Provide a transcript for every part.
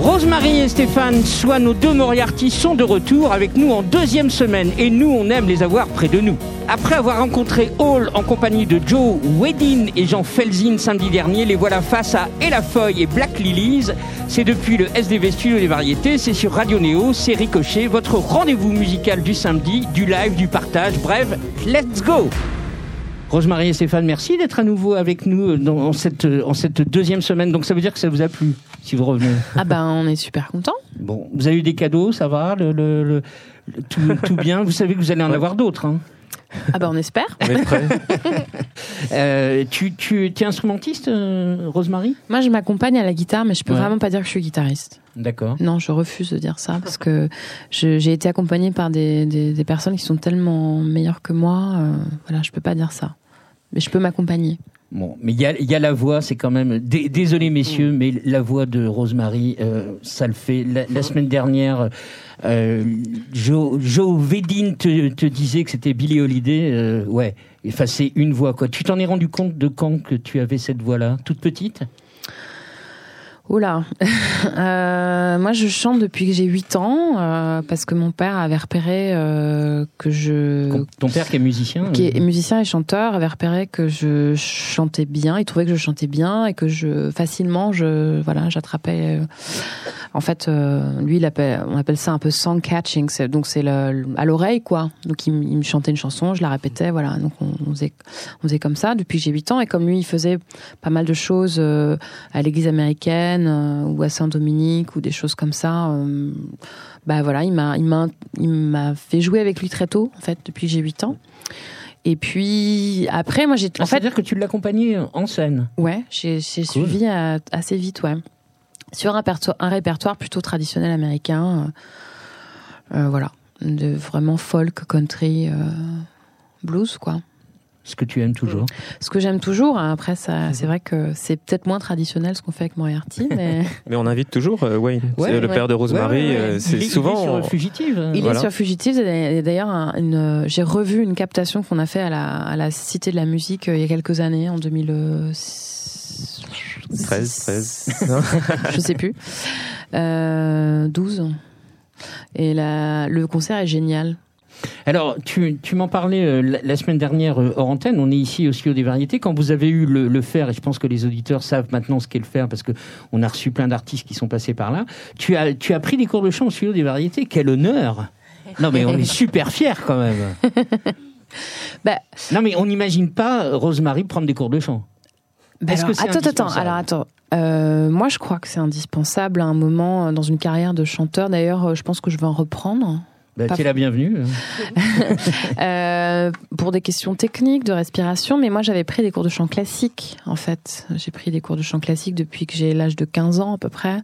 Rosemary et Stéphane, soit nos deux Moriarty, sont de retour avec nous en deuxième semaine et nous, on aime les avoir près de nous. Après avoir rencontré Hall en compagnie de Joe Wedin et Jean Felzin samedi dernier, les voilà face à Elafoy et Black Lilies. C'est depuis le SDV Studio des Variétés, c'est sur Radio Néo, c'est Ricochet, votre rendez-vous musical du samedi, du live, du partage, bref, let's go Rosemary et Stéphane, merci d'être à nouveau avec nous dans cette, en cette deuxième semaine. Donc ça veut dire que ça vous a plu, si vous revenez. Ah ben, on est super contents. Bon, vous avez eu des cadeaux, ça va, le, le- le- le- tout, tout bien? Vous savez que vous allez en avoir d'autres. Hein. Ah ben, on espère. On est prêts. Euh, tu, tu es instrumentiste, euh, Rosemary? Moi, je m'accompagne à la guitare, mais je peux Ouais. vraiment pas dire que je suis guitariste. D'accord. Non, je refuse de dire ça parce que j'ai été accompagnée par des, des- des personnes qui sont tellement meilleures que moi. euh, voilà, je peux pas dire ça. Mais je peux m'accompagner. Bon, mais il y a, il y a la voix, c'est quand même. dé- Désolé, messieurs, mais la voix de Rosemary, euh, ça le fait. La, la semaine dernière, euh, Joe, Joe Vedin te, te disait que c'était Billie Holiday. euh, ouais, effacer une voix, quoi. Tu t'en es rendu compte de quand que tu avais cette voix-là Toute petite? Oula, euh, moi je chante depuis que j'ai 8 ans euh, parce que mon père avait repéré euh, que je Ton père qui est musicien qui est musicien et chanteur, avait repéré que je chantais bien. Il trouvait que je chantais bien et que je facilement, je voilà, j'attrapais. en fait, lui, il appelle, on appelle ça un peu song catching. Donc c'est à l'oreille, quoi. Donc il, me- il me chantait une chanson, je la répétais, voilà. Donc on, on faisait, on faisait comme ça depuis que j'ai 8 ans. Et comme lui, il faisait pas mal de choses à l'Église américaine euh, ou à Saint-Dominique ou des choses comme ça. euh, bah voilà, il m'a, il m'a, il m'a fait jouer avec lui très tôt, en fait, depuis que j'ai 8 ans. Et puis après, moi j'ai Ah, en fait C'est-à-dire que tu l'accompagnais en scène ouais, j'ai Cool. suivi euh, assez vite, ouais, sur un répertoire, un répertoire plutôt traditionnel américain, euh, euh, voilà, de vraiment folk, country, euh, blues, quoi. Ce que tu aimes toujours. Ce que j'aime toujours. hein, Après, ça, c'est vrai que c'est peut-être moins traditionnel ce qu'on fait avec Moriarty, mais Mais on invite toujours euh, Wayne. Ouais, le père de Rosemary. Ouais, ouais, ouais. euh, c'est Il est- souvent. il est sur Fugitive. il Voilà. est sur Fugitive. Et d'ailleurs, un- j'ai revu une captation qu'on a fait à la, à la Cité de la Musique euh, il y a quelques années, en 2013, 13, 13. Non je sais plus, euh, 12. Et la, le concert est génial. Alors, tu, tu m'en parlais euh, la, la semaine dernière euh, hors antenne. On est ici au studio des variétés. Quand vous avez eu le, le faire, et je pense que les auditeurs savent maintenant ce qu'est le faire parce que on a reçu plein d'artistes qui sont passés par là. Tu as, tu as pris des cours de chant au studio des variétés. Quel honneur Non, mais on est super fiers quand même. Bah, Non, mais on n'imagine pas Rosemary prendre des cours de chant. Bah alors, que attends, attends, alors attends. Euh, moi, je crois que c'est indispensable à un moment euh, dans une carrière de chanteur. D'ailleurs, euh, je pense que je vais en reprendre. Bah, Pas tu es la bienvenue. Euh, pour des questions techniques, de respiration, mais moi j'avais pris des cours de chant classique en fait. J'ai pris des cours de chant classique depuis que j'ai l'âge de 15 ans à peu près.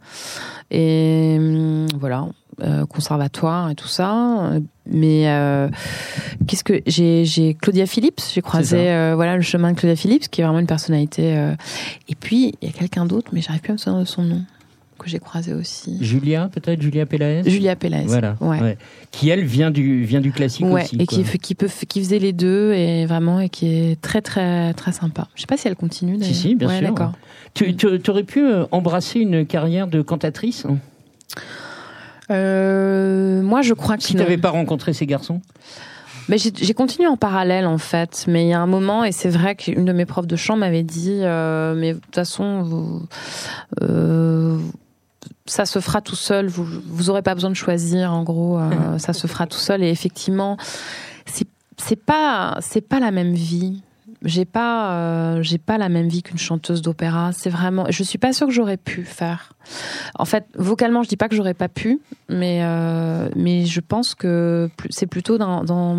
Et hum, voilà, euh, conservatoire et tout ça. Mais euh, qu'est-ce que j'ai Claudia Phillips, j'ai croisé euh, voilà le chemin de Claudia Phillips qui est vraiment une personnalité. Et puis il y a quelqu'un d'autre, mais j'arrive plus à me souvenir de son nom que j'ai croisé aussi. Julia, peut-être Julia Pelaez Julia Pélez. Voilà. Ouais. ouais. Qui, elle, vient du, vient du classique Ouais, aussi. et quoi. qui, qui, peut, qui faisait les deux et vraiment et qui est très très très sympa. Je sais pas si elle continue d'ailleurs. Si, si, bien sûr. D'accord. Tu, tu aurais pu euh, embrasser une carrière de cantatrice? Euh, moi, je crois que si tu n'avais pas rencontré ces garçons? Mais j'ai j'ai continué en parallèle en fait. Mais il y a un moment et c'est vrai qu'une de mes profs de chant m'avait dit, euh, mais de toute façon, vous, euh, ça se fera tout seul. Vous vous aurez pas besoin de choisir. En gros, euh, ça se fera tout seul. Et effectivement, c'est c'est pas c'est pas la même vie. J'ai pas euh, j'ai pas la même vie qu'une chanteuse d'opéra. C'est vraiment. Je suis pas sûre que j'aurais pu faire. En fait, vocalement, je dis pas que j'aurais pas pu, mais euh, mais je pense que c'est plutôt dans, dans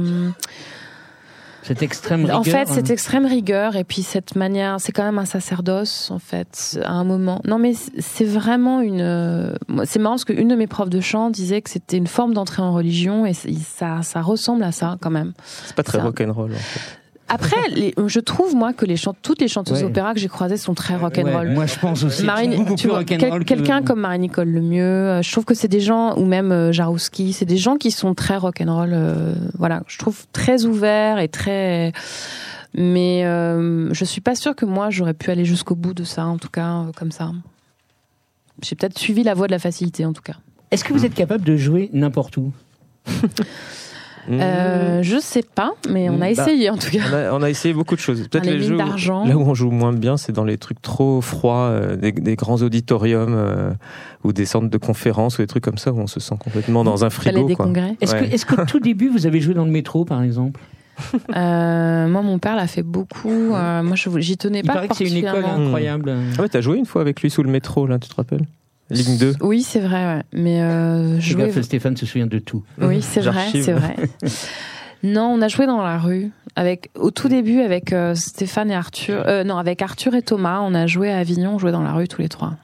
Cette extrême rigueur en fait, hein. cette extrême rigueur et puis cette manière, c'est quand même un sacerdoce en fait à un moment. Non, mais c'est- vraiment une. euh, C'est marrant parce qu'une de mes profs de chant disait que c'était une forme d'entrée en religion et ça, ça ressemble à ça quand même. C'est pas très rock'n'roll. En fait. Après, les- je trouve moi que les toutes les chanteuses Ouais. d'opéra que j'ai croisées sont très rock'n'roll. Ouais, moi, je pense aussi. Marine, Beaucoup tu plus vois, rock'n'roll quel- que- quelqu'un comme Marie-Nicole Lemieux, euh, je trouve que c'est des gens, ou même euh, Jarouski, c'est des gens qui sont très rock'n'roll, euh, voilà, je trouve très ouverts et très... Mais euh, je suis pas sûre que moi, j'aurais pu aller jusqu'au bout de ça, en tout cas, euh, comme ça. J'ai peut-être suivi la voie de la facilité en tout cas. Est-ce que vous êtes capable de jouer n'importe où? Euh, je sais pas, mais on a Bah, essayé en tout cas. on, a, on a essayé beaucoup de choses. Peut-être les jeux. d'argent. Là où on joue moins bien, c'est dans les trucs trop froids, euh, des, des grands auditoriums euh, ou des centres de conférences ou des trucs comme ça où on se sent complètement dans un frigo. des quoi. congrès. Est-ce Ouais. que, qu'au tout début, vous avez joué dans le métro, par exemple? Euh, moi, mon père l'a fait beaucoup. Euh, moi, j'y tenais Il pas paraît que c'est une école incroyable. Ah ouais, t'as joué une fois avec lui sous le métro, là, tu te rappelles? Ligne 2. Oui, c'est vrai, ouais. mais euh, jouer. gaffe, Stéphane se souvient de tout. Oui, c'est vrai, c'est vrai. Non, on a joué dans la rue avec au tout début avec euh, Stéphane et Arthur. euh, non, avec Arthur et Thomas, on a joué à Avignon, on jouait dans la rue tous les trois.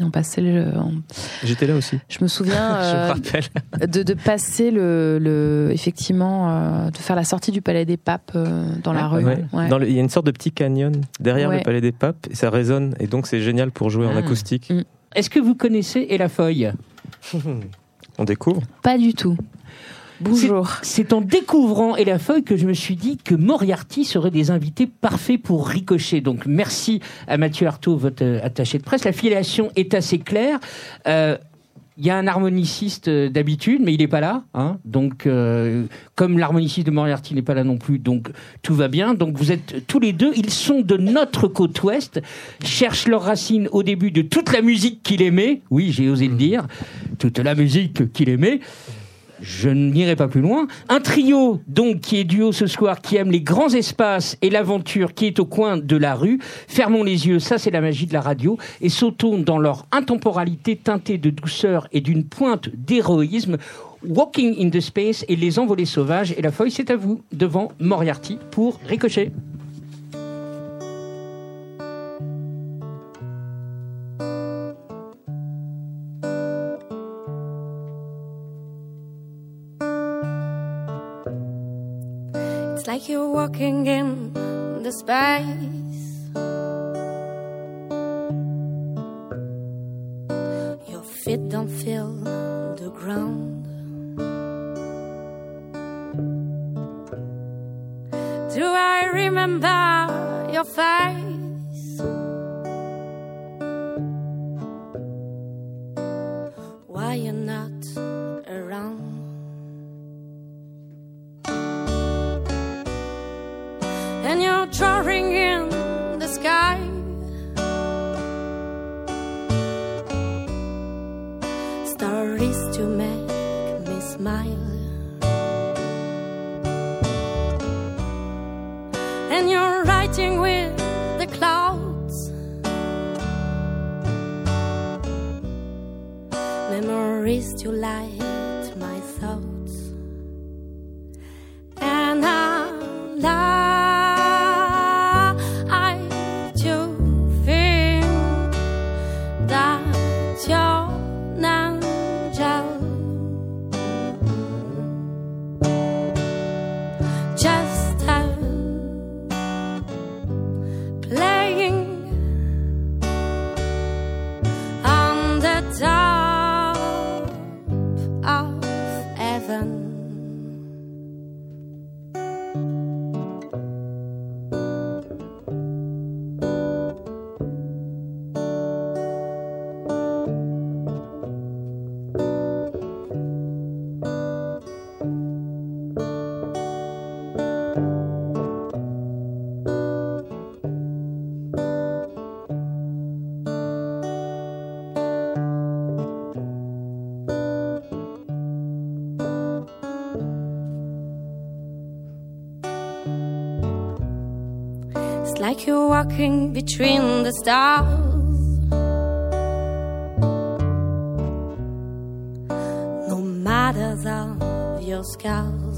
Et on passait le. on- J'étais là aussi. Je me souviens Je me euh, rappelle. de, de passer le, le effectivement euh, de faire la sortie du Palais des Papes euh, dans la rue. Ouais. Ouais. Dans le- Il y a une sorte de petit canyon derrière Ouais. le Palais des Papes et ça résonne et donc c'est génial pour jouer en Ah. acoustique. Mm. Est-ce que vous connaissez Et la feuille On découvre. Pas du tout. Bonjour. C'est en découvrant Et la feuille que je me suis dit que Moriarty serait des invités parfaits pour ricocher. Donc merci à Mathieu Artaud, votre euh, attaché de presse. La filiation est assez claire. Euh, il y a un harmoniciste euh, d'habitude, mais il n'est pas là. hein. Donc, euh, comme l'harmoniciste de Moriarty n'est pas là non plus, donc tout va bien. Donc, vous êtes tous les deux. Ils sont de notre côte ouest, cherchent leurs racines au début de toute la musique qu'il aimait. Oui, j'ai osé le dire. Toute la musique qu'il aimait. Je n'irai pas plus loin. Un trio, donc, qui est duo ce soir, qui aime les grands espaces et l'aventure qui est au coin de la rue. Fermons les yeux, ça c'est la magie de la radio, et sautons dans leur intemporalité teintée de douceur et d'une pointe d'héroïsme. Walking in the Space et Les Envolées Sauvages. Et la feuille, c'est à vous, devant Moriarty pour Ricochet. Like you're walking in the space. Your feet don't feel the ground. Do I remember your face? Why you're not and you're drawing in like you're walking between the stars. No matter of your scars.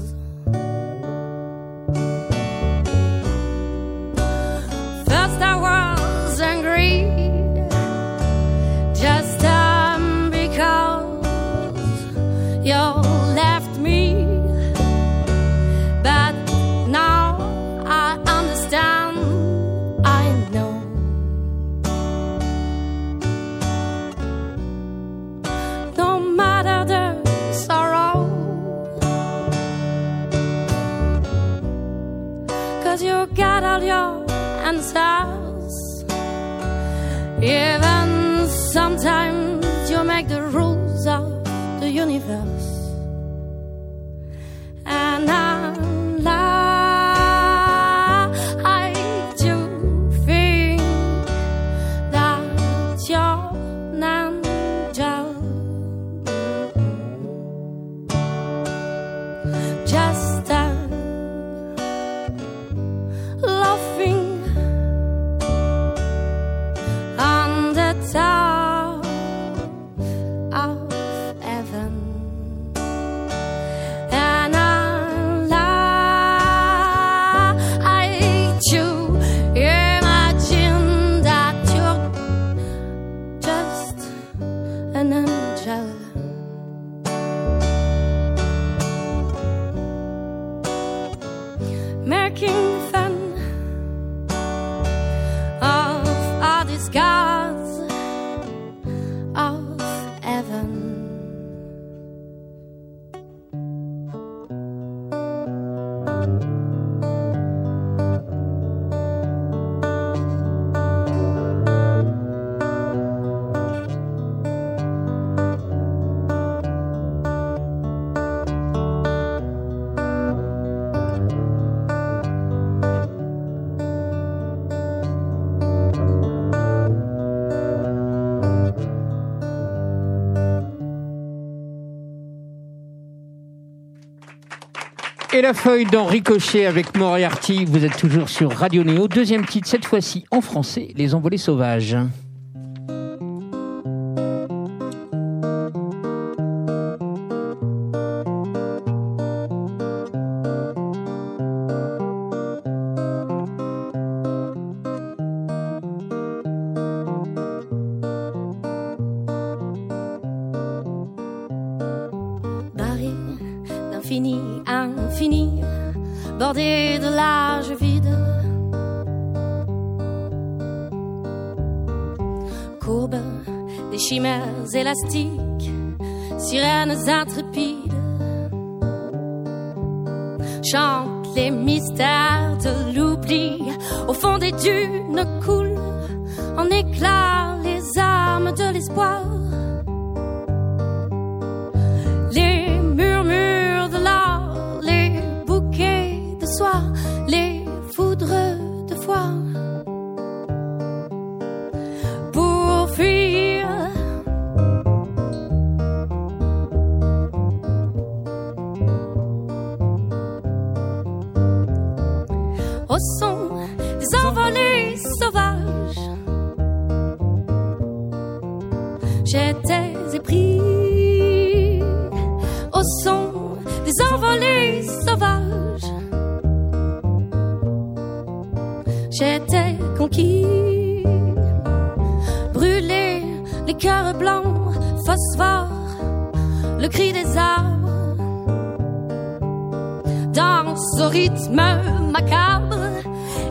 The Et la feuille d'Henri Cochet avec Moriarty, vous êtes toujours sur Radio Néo. Deuxième titre, cette fois-ci en français, Les Envolées Sauvages. J'étais conquis, brûlé, les cœurs blancs, phosphore, le cri des arbres. Danse au rythme macabre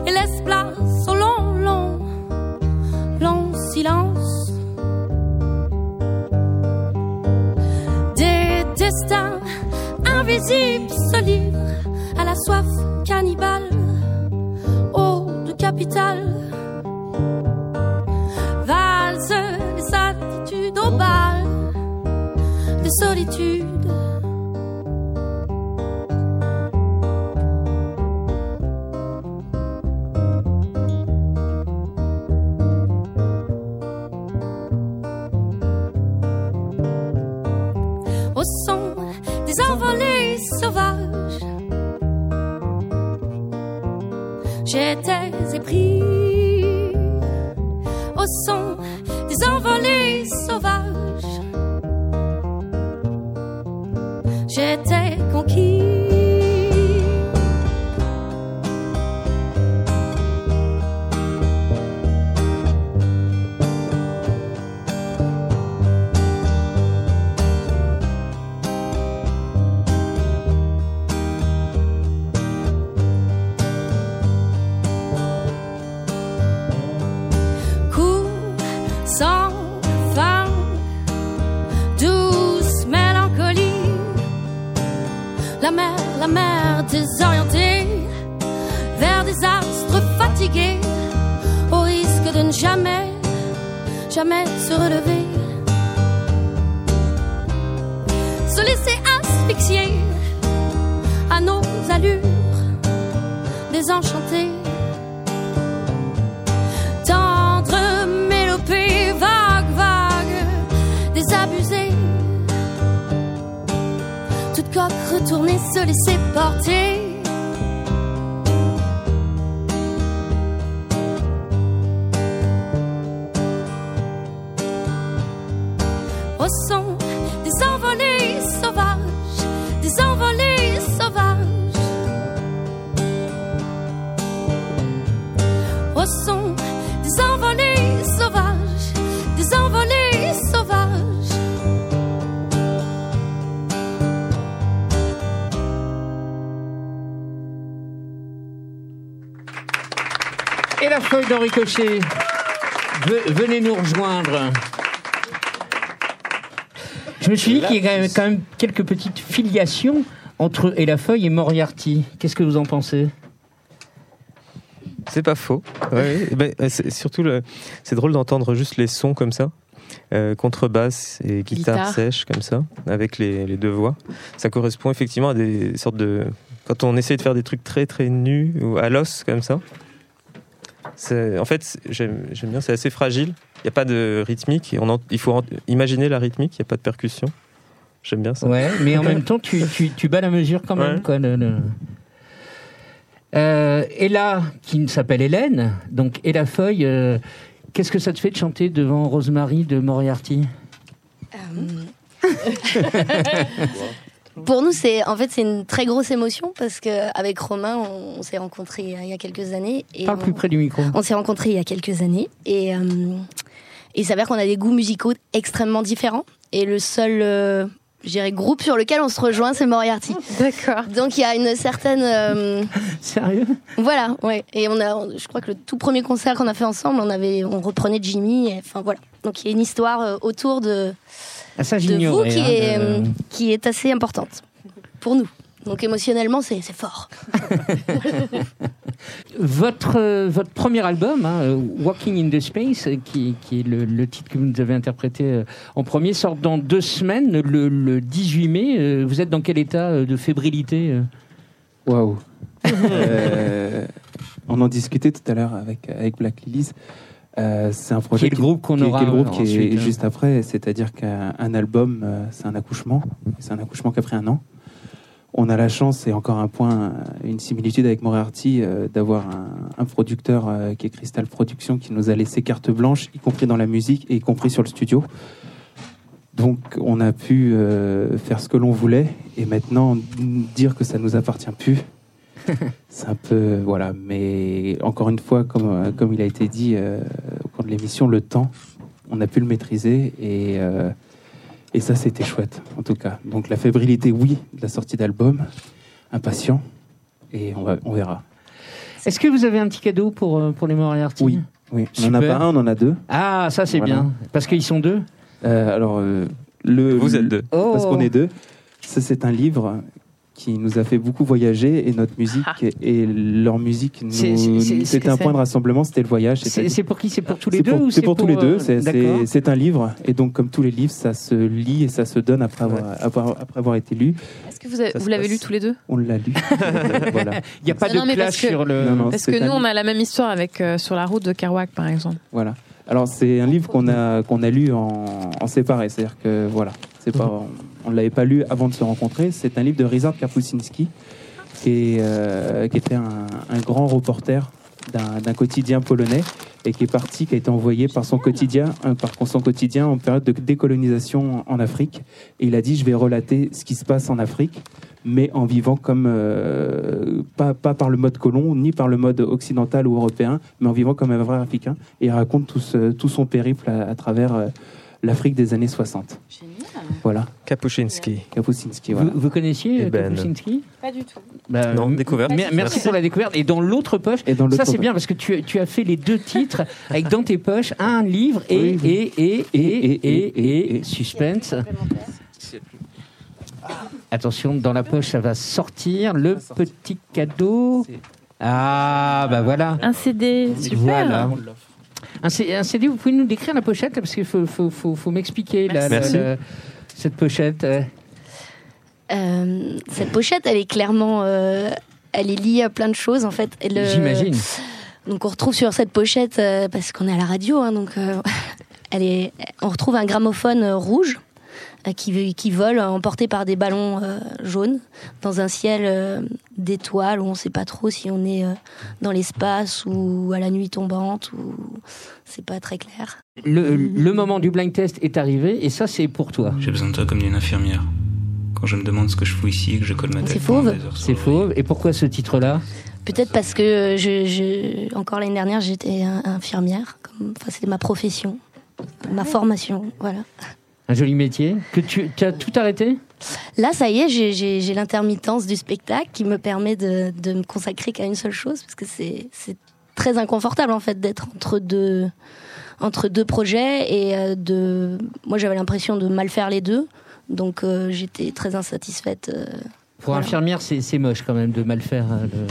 et laisse place au long, long, long silence. Des destins invisibles se livrent à la soif cannibale, capitale. Valse les attitudes au bal de solitude. au son des envolées sauvages. J'étais épris au son des envolées sauvages. J'étais conquis. la mer désorientée vers des astres fatigués au risque de ne jamais, jamais se relever. Se laisser asphyxier à nos allures désenchantées retourner se laisser porter. Et la feuille d'Henri Cochet. Ve- Venez nous rejoindre. Je me suis dit qu'il y a quand même, quand même quelques petites filiations entre Et la feuille et Moriarty. Qu'est-ce que vous en pensez? C'est pas faux. Ouais, ouais. Ben, surtout, le... c'est drôle d'entendre juste les sons comme ça. Euh, contrebasse et guitare, Guitare. sèche comme ça, avec les, les deux voix. Ça correspond effectivement à des sortes de... Quand on essaie de faire des trucs très très nus ou à l'os comme ça, en fait j'aime bien, c'est assez fragile. Il n'y a pas de rythmique. et On en- Il faut en- imaginer la rythmique, il n'y a pas de percussion. J'aime bien ça. Ouais, mais en même temps, tu, tu, tu bats la mesure quand même. Ouais. Quoi, le- le- Euh, Ella, qui ne s'appelle Hélène, donc Et la feuille, euh, qu'est-ce que ça te fait de chanter devant Rosemary de Moriarty? Pour nous, c'est en fait c'est une très grosse émotion parce que avec Romain, on, on s'est rencontrés il y a- quelques années et Parle on, plus près du micro. on s'est rencontrés il y a quelques années et euh, il s'avère qu'on a des goûts musicaux extrêmement différents et le seul euh, je dirais groupe sur lequel on se rejoint, c'est Moriarty. D'accord. Donc il y a une certaine euh, Sérieux? voilà, ouais. Et on a, je crois que le tout premier concert qu'on a fait ensemble, on avait, on reprenait Jimmy. et- Enfin voilà. Donc il y a une histoire euh, autour de Ça, de vous qui hein, est, de- euh, qui est assez importante pour nous. Donc émotionnellement, c'est fort. Votre, euh, votre premier album, hein, euh, Walking in the Space, qui, qui est le, le titre que vous nous avez interprété euh, en premier, sort dans deux semaines, le, le 18 mai. Euh, Vous êtes dans quel état euh, de fébrilité Waouh. On en discutait tout à l'heure avec, avec Black Lilies. Euh, c'est un projet Qui est le groupe qu'on aura qui est le groupe qui ensuite, est hein. juste après, c'est-à-dire qu'un un album, euh, c'est un accouchement. C'est un accouchement qui a pris un an. On a la chance, et encore un point, euh, une similitude avec Moriarty, euh, d'avoir un, un producteur euh, qui est Crystal Productions, qui nous a laissé carte blanche, y compris dans la musique et y compris sur le studio. Donc on a pu euh, faire ce que l'on voulait, et maintenant dire que ça nous appartient plus, c'est un peu voilà. Mais encore une fois, comme comme il a été dit euh, au cours de l'émission, le temps, on a pu le maîtriser et euh, et ça c'était chouette en tout cas. Donc la fébrilité, oui, de la sortie d'album, impatient et on va on verra. Est-ce que vous avez un petit cadeau pour, euh, pour les Moriarty Oui. Oui, on en a pas un, on en a deux. Ah, ça c'est Voilà. bien. Parce qu'ils sont deux? Euh, alors euh, le Vous êtes deux. Oh. parce qu'on est deux. Ça, c'est un livre qui nous a fait beaucoup voyager et notre musique et leur musique, nous- C'est- c'est- c'est- c'était un c'est- point de rassemblement, c'était le voyage. C'est pour qui? C'est pour tous les C'est deux pour, ou c'est pour tous les deux. euh, C'est- D'accord. C'est c'est un livre et donc comme tous les livres, ça se lit et ça se donne après avoir, avoir- après avoir été lu. Est-ce que vous, l'avez passe. lu tous les deux? On l'a lu. voilà, Il n'y a pas Non, de non, clash que- sur le. Non, non. Parce que nous, on a la même histoire avec euh, Sur la route de Kerouac, par exemple. voilà. Alors c'est un livre qu'on a qu'on a lu en, en séparé, c'est-à-dire que voilà, on, ne l'avait pas lu avant de se rencontrer. C'est un livre de Ryszard Kapuscinski qui euh, était un, grand reporter d'un quotidien polonais et qui est parti, qui a été envoyé par son quotidien, euh, par son quotidien en période de décolonisation en Afrique. Et il a dit, je vais relater ce qui se passe en Afrique, mais en vivant comme euh, pas, par le mode colon, ni par le mode occidental ou européen, mais en vivant comme un vrai africain. Et il raconte tout, son périple à, travers l'Afrique des années 60. Voilà, Kapuscinski. Kapuscinski. Voilà. Vous, vous connaissiez euh, ben. Kapuscinski? Pas du tout. Bah, Non, m- découverte. mer- Merci, pour la découverte. Et dans l'autre poche, Et dans ça c'est bien parce que tu, tu as fait les deux titres avec dans tes poches un livre et, Oui, oui. et, et, et, et, Et, et, et, et, et. suspense. Attention, dans la poche, ça va sortir le petit cadeau. Ah, bah voilà. Un CD, super. Voilà. Un, CD, vous pouvez nous décrire la pochette là, parce qu'il faut, faut, faut, faut m'expliquer la- la- Merci. la- cette pochette. euh. Euh, cette pochette, elle est clairement, euh, elle est liée à plein de choses en fait. J'imagine. Donc on retrouve sur cette pochette, euh, parce qu'on est à la radio, hein, donc elle est, on retrouve un gramophone rouge qui, qui volent emportés par des ballons euh, jaunes dans un ciel euh, d'étoiles où on ne sait pas trop si on est euh, dans l'espace ou à la nuit tombante ou c'est pas très clair. Le, le moment du blind test est arrivé et ça, c'est pour toi. J'ai besoin de toi comme d'une infirmière. Quand je me demande ce que je fous ici et que je colle ma tête. C'est fauve. C'est faux. Et pourquoi ce titre-là? Peut-être parce que je, je- encore l'année dernière j'étais infirmière, enfin c'était ma profession, ma formation, voilà. Un joli métier que tu, tu as tout arrêté? Là, ça y est, j'ai- l'intermittence du spectacle qui me permet de, de me consacrer qu'à une seule chose, parce que c'est très inconfortable en fait d'être entre deux entre deux projets et euh, de. Moi, j'avais l'impression de mal faire les deux, donc euh, j'étais très insatisfaite. euh. Pour Voilà. infirmière, c'est moche quand même de mal faire. le-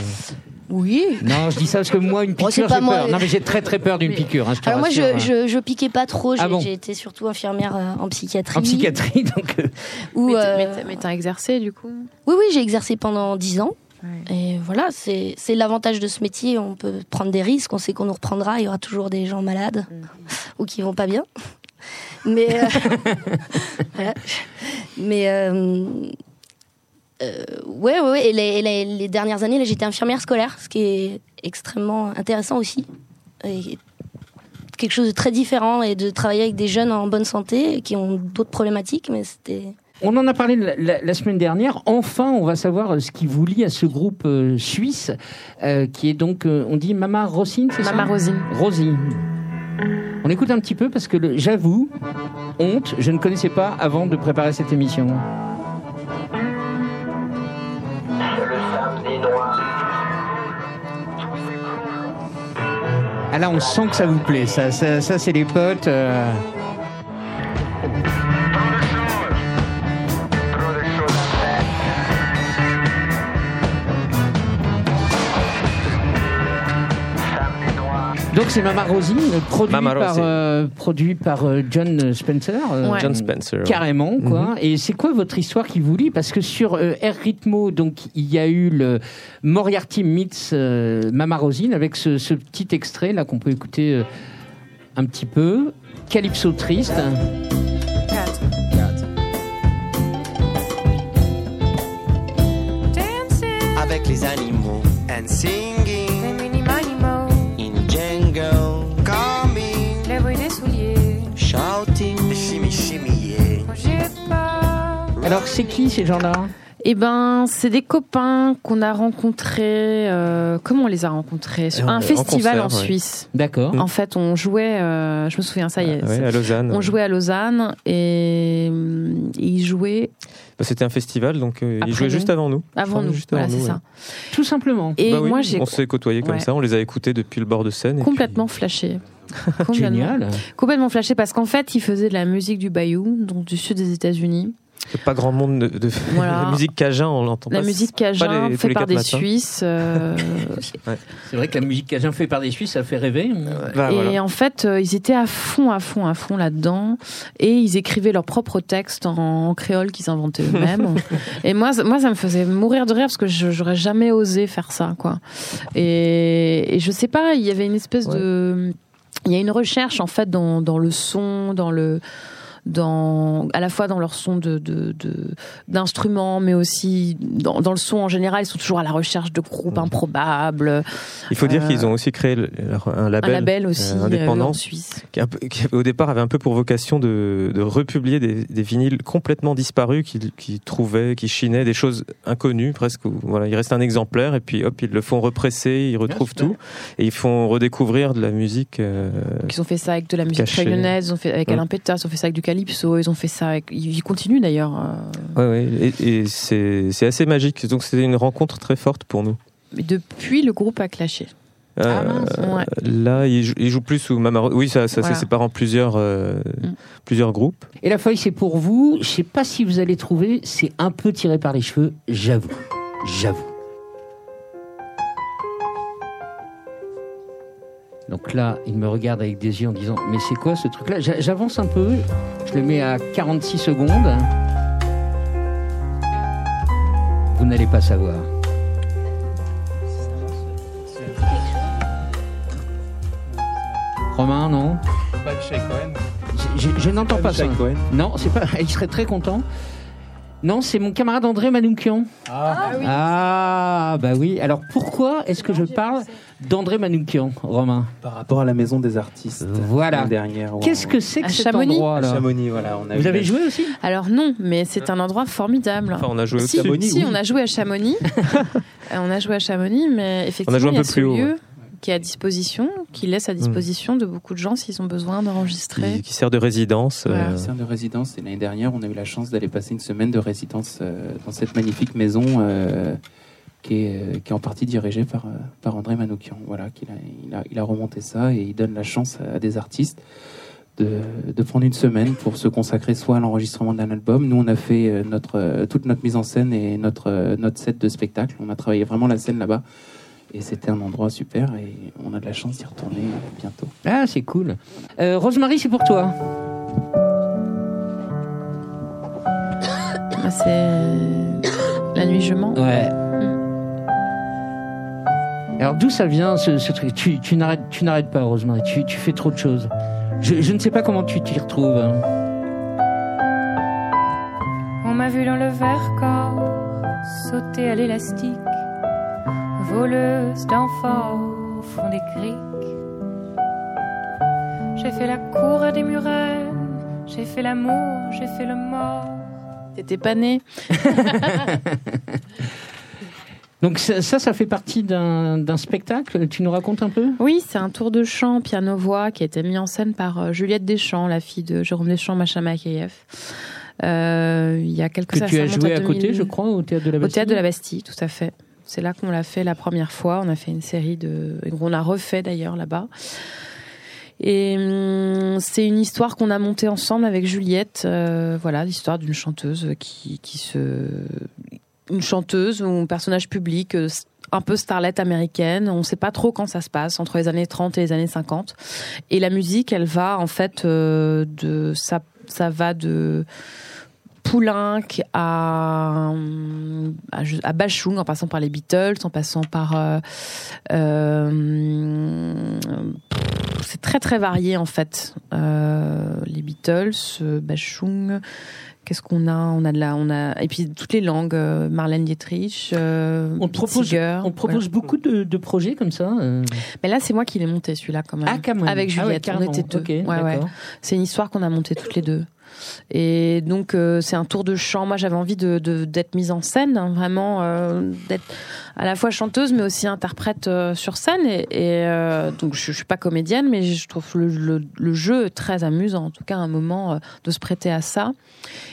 Oui. Non, je dis ça parce que moi, une Oh, piqûre, j'ai moi. peur. Non, mais j'ai très très peur d'une piqûre. hein, je Alors moi, je, rassure. je, je piquais pas trop. J'ai Ah bon été surtout infirmière euh, en psychiatrie. En psychiatrie, donc. euh, Où, Mais t'as- euh, mais t'as- exercé du coup? Oui, oui, j'ai exercé pendant 10 ans. Et voilà, c'est c'est l'avantage de ce métier. On peut prendre des risques. On sait qu'on nous reprendra. Il y aura toujours des gens malades ou qui vont pas bien. Mais, euh, voilà. mais euh, euh, ouais, ouais, ouais. Et les, et les- les dernières années, j'étais infirmière scolaire, ce qui est extrêmement intéressant aussi. Et quelque chose de très différent et de travailler avec des jeunes en bonne santé qui ont d'autres problématiques. Mais c'était On en a parlé la, la- la semaine dernière. Enfin, on va savoir ce qui vous lie à ce groupe euh, suisse, euh, qui est donc, euh, on dit Mama Rosine, c'est ça Mama Rosine. Rosine. On écoute un petit peu parce que j'avoue, honte, je ne connaissais pas avant de préparer cette émission. Ah là, on sent que ça vous plaît. Ça, ça, ça, c'est les potes. euh. Donc c'est Mama Rosine, produit Mama par, Rosine. euh, produit par euh, John Spencer. euh, Ouais. John Spencer. Carrément, quoi. Et c'est quoi votre histoire qui vous lie? Parce que sur euh, Air Ritmo, donc il y a eu le Moriarty meets euh, Mama Rosine avec ce, ce petit extrait là qu'on peut écouter euh, un petit peu. Calypso triste. avec les animaux and Alors c'est qui ces gens-là? Eh ben, c'est des copains qu'on a rencontrés. euh, comment on les a rencontrés? Sur Euh, un festival concert, en ouais. Suisse. D'accord. En fait, on jouait. euh, je me souviens, ça y est. Ah ouais, à Lausanne. On jouait à Lausanne et hum, ils jouaient Bah, C'était un festival, donc euh, ils jouaient nous. juste avant nous. avant Enfin, nous. juste Voilà, avant c'est nous, ça. ouais. Tout simplement. Et Bah oui, moi, j'ai on s'est côtoyés comme Ouais. ça, on les a écoutés depuis le bord de scène. et complètement flashé. Complètement. Génial. Complètement flashé parce qu'en fait, ils faisaient de la musique du Bayou, donc du sud des États-Unis. Pas grand monde de, de- Voilà. la musique cajun, on l'entend La pas. musique pas cajun faite par des matins. Suisses. euh, C'est vrai que la musique cajun fait par des Suisses, ça fait rêver. Bah, et voilà. en fait, euh, ils étaient à fond, à fond, à fond là-dedans. Et ils écrivaient leurs propres textes en, en créole qu'ils inventaient eux-mêmes. et moi, ça- moi, ça me faisait mourir de rire parce que je- j'aurais jamais osé faire ça, quoi. Et, et je sais pas, il y avait une espèce de, il y a une recherche en fait dans, dans le son, dans le dans à la fois dans leur son de de- de- d'instruments mais aussi dans, dans le son en général ils sont toujours à la recherche de groupes improbables Il faut dire euh, qu'ils ont aussi créé un label, un label aussi euh, euh, indépendant en Suisse qui, un peu- qui, au départ avait un peu pour vocation de, de republier des, des vinyles complètement disparus qui, qui trouvaient, qui chinaient des choses inconnues presque. où, Voilà, il reste un exemplaire et puis hop, ils le font represser, ils retrouvent tout et ils font redécouvrir de la musique. euh, Donc, ils ont fait ça avec de la musique Caché. réunionnaise, ils ont fait avec. Alain Pétas, ils ont fait ça avec du calypso, ils ont fait ça avec. Ils continuent d'ailleurs. euh, ouais, ouais, et, et c'est c'est assez magique. Donc c'était une rencontre très forte pour nous. Mais depuis, le groupe a clashé. Euh, Ouais. Là, ils jouent, ils jouent plus sous Mama. Oui, ça, ça Voilà. se sépare en plusieurs, euh, Mm. plusieurs groupes. Et la feuille, c'est pour vous. Je sais pas si vous allez trouver. C'est un peu tiré par les cheveux, j'avoue. J'avoue. Donc là, il me regarde avec des yeux en disant Mais c'est quoi ce truc-là? J'a- J'avance un peu. Je le mets à 46 secondes. Vous n'allez pas savoir. Romain, non? J'ai- Je, je n'entends pas ça. Cohen. Non, c'est pas. Il serait très content. Non, c'est mon camarade André Manoukian. Ah, Ah, bah oui. Alors pourquoi est-ce que je parle d'André Manoukian, Romain Par rapport à la maison des artistes. Voilà. dernière. Qu'est-ce que c'est que À cet Chamonix endroit à là Chamonix, voilà. On a Vous avez la- joué aussi Alors non, mais c'est un endroit formidable. Enfin, on a joué si, Chamonix, si, oui. on a joué à Chamonix. Euh, on a joué à Chamonix, mais effectivement, On a joué un peu plus haut, lieu qui est à disposition, qui laisse à disposition de beaucoup de gens s'ils ont besoin d'enregistrer. qui, qui sert de résidence. Voilà. euh, Au sein de résidence. Et l'année dernière, on a eu la chance d'aller passer une semaine de résidence euh, dans cette magnifique maison euh, qui, est, euh, qui est en partie dirigée par, euh, par André Manoukian. Voilà, qu'il a, il a, il a remonté ça et il donne la chance à des artistes de, de prendre une semaine pour se consacrer soit à l'enregistrement d'un album. Nous, on a fait notre, euh, toute notre mise en scène et notre, euh, notre set de spectacle. On a travaillé vraiment la scène là-bas. Et c'était un endroit super et on a de la chance d'y retourner euh, bientôt. Ah, c'est cool. Euh, Rosemary, c'est pour toi. Bah, c'est la nuit je mens. Ouais. Alors d'où ça vient ce, ce truc? Tu, tu n'arrêtes, tu n'arrêtes pas, Rosemary. Tu, tu fais trop de choses. Je, je ne sais pas comment tu t'y retrouves. hein. On m'a vu dans le verre corps sauter à l'élastique, voleuse d'enfants au fond des criques. J'ai fait la cour à des murennes, j'ai fait l'amour, j'ai fait le mort. T'étais pas né. Donc ça, ça, ça fait partie d'un, spectacle. Tu nous racontes un peu? Oui, c'est un tour de chant piano-voix qui a été mis en scène par euh, Juliette Deschamps, la fille de Jérôme Deschamps, Macha Makayev. Euh, il y a quelques que ça tu as joué à 2000 côté, je crois, au théâtre de la Au Bastille. théâtre de la Bastille, tout à fait. C'est là qu'on l'a fait la première fois. On a fait une série de. On a refait d'ailleurs là-bas. Et hum, c'est une histoire qu'on a montée ensemble avec Juliette. euh, voilà, l'histoire d'une chanteuse qui, qui se. Une chanteuse ou un personnage public. euh, un peu starlette américaine, on ne sait pas trop quand ça se passe, entre les années 30 et les années 50. Et la musique, elle va en fait euh, de ça, ça va de Poulenc à, à, à Bachung, en passant par les Beatles, en passant par. euh, euh, c'est très très varié en fait. Euh, les Beatles, Bachung. Qu'est-ce qu'on a? On a de la, on a et puis toutes les langues. Marlène Dietrich. On propose, on propose voilà. beaucoup de, de projets comme ça. Mais là, c'est moi qui l'ai monté celui-là quand même. Ah, quand même. Avec Ah ouais, Juliette, on était deux. Ouais, ouais. C'est une histoire qu'on a montée toutes les deux. Et donc euh, c'est un tour de chant. Moi j'avais envie de d'être mise en scène, hein, vraiment euh, d'être à la fois chanteuse mais aussi interprète euh, sur scène. Et, donc je, je suis pas comédienne, mais je trouve le, jeu très amusant. En tout cas un moment de se prêter à ça.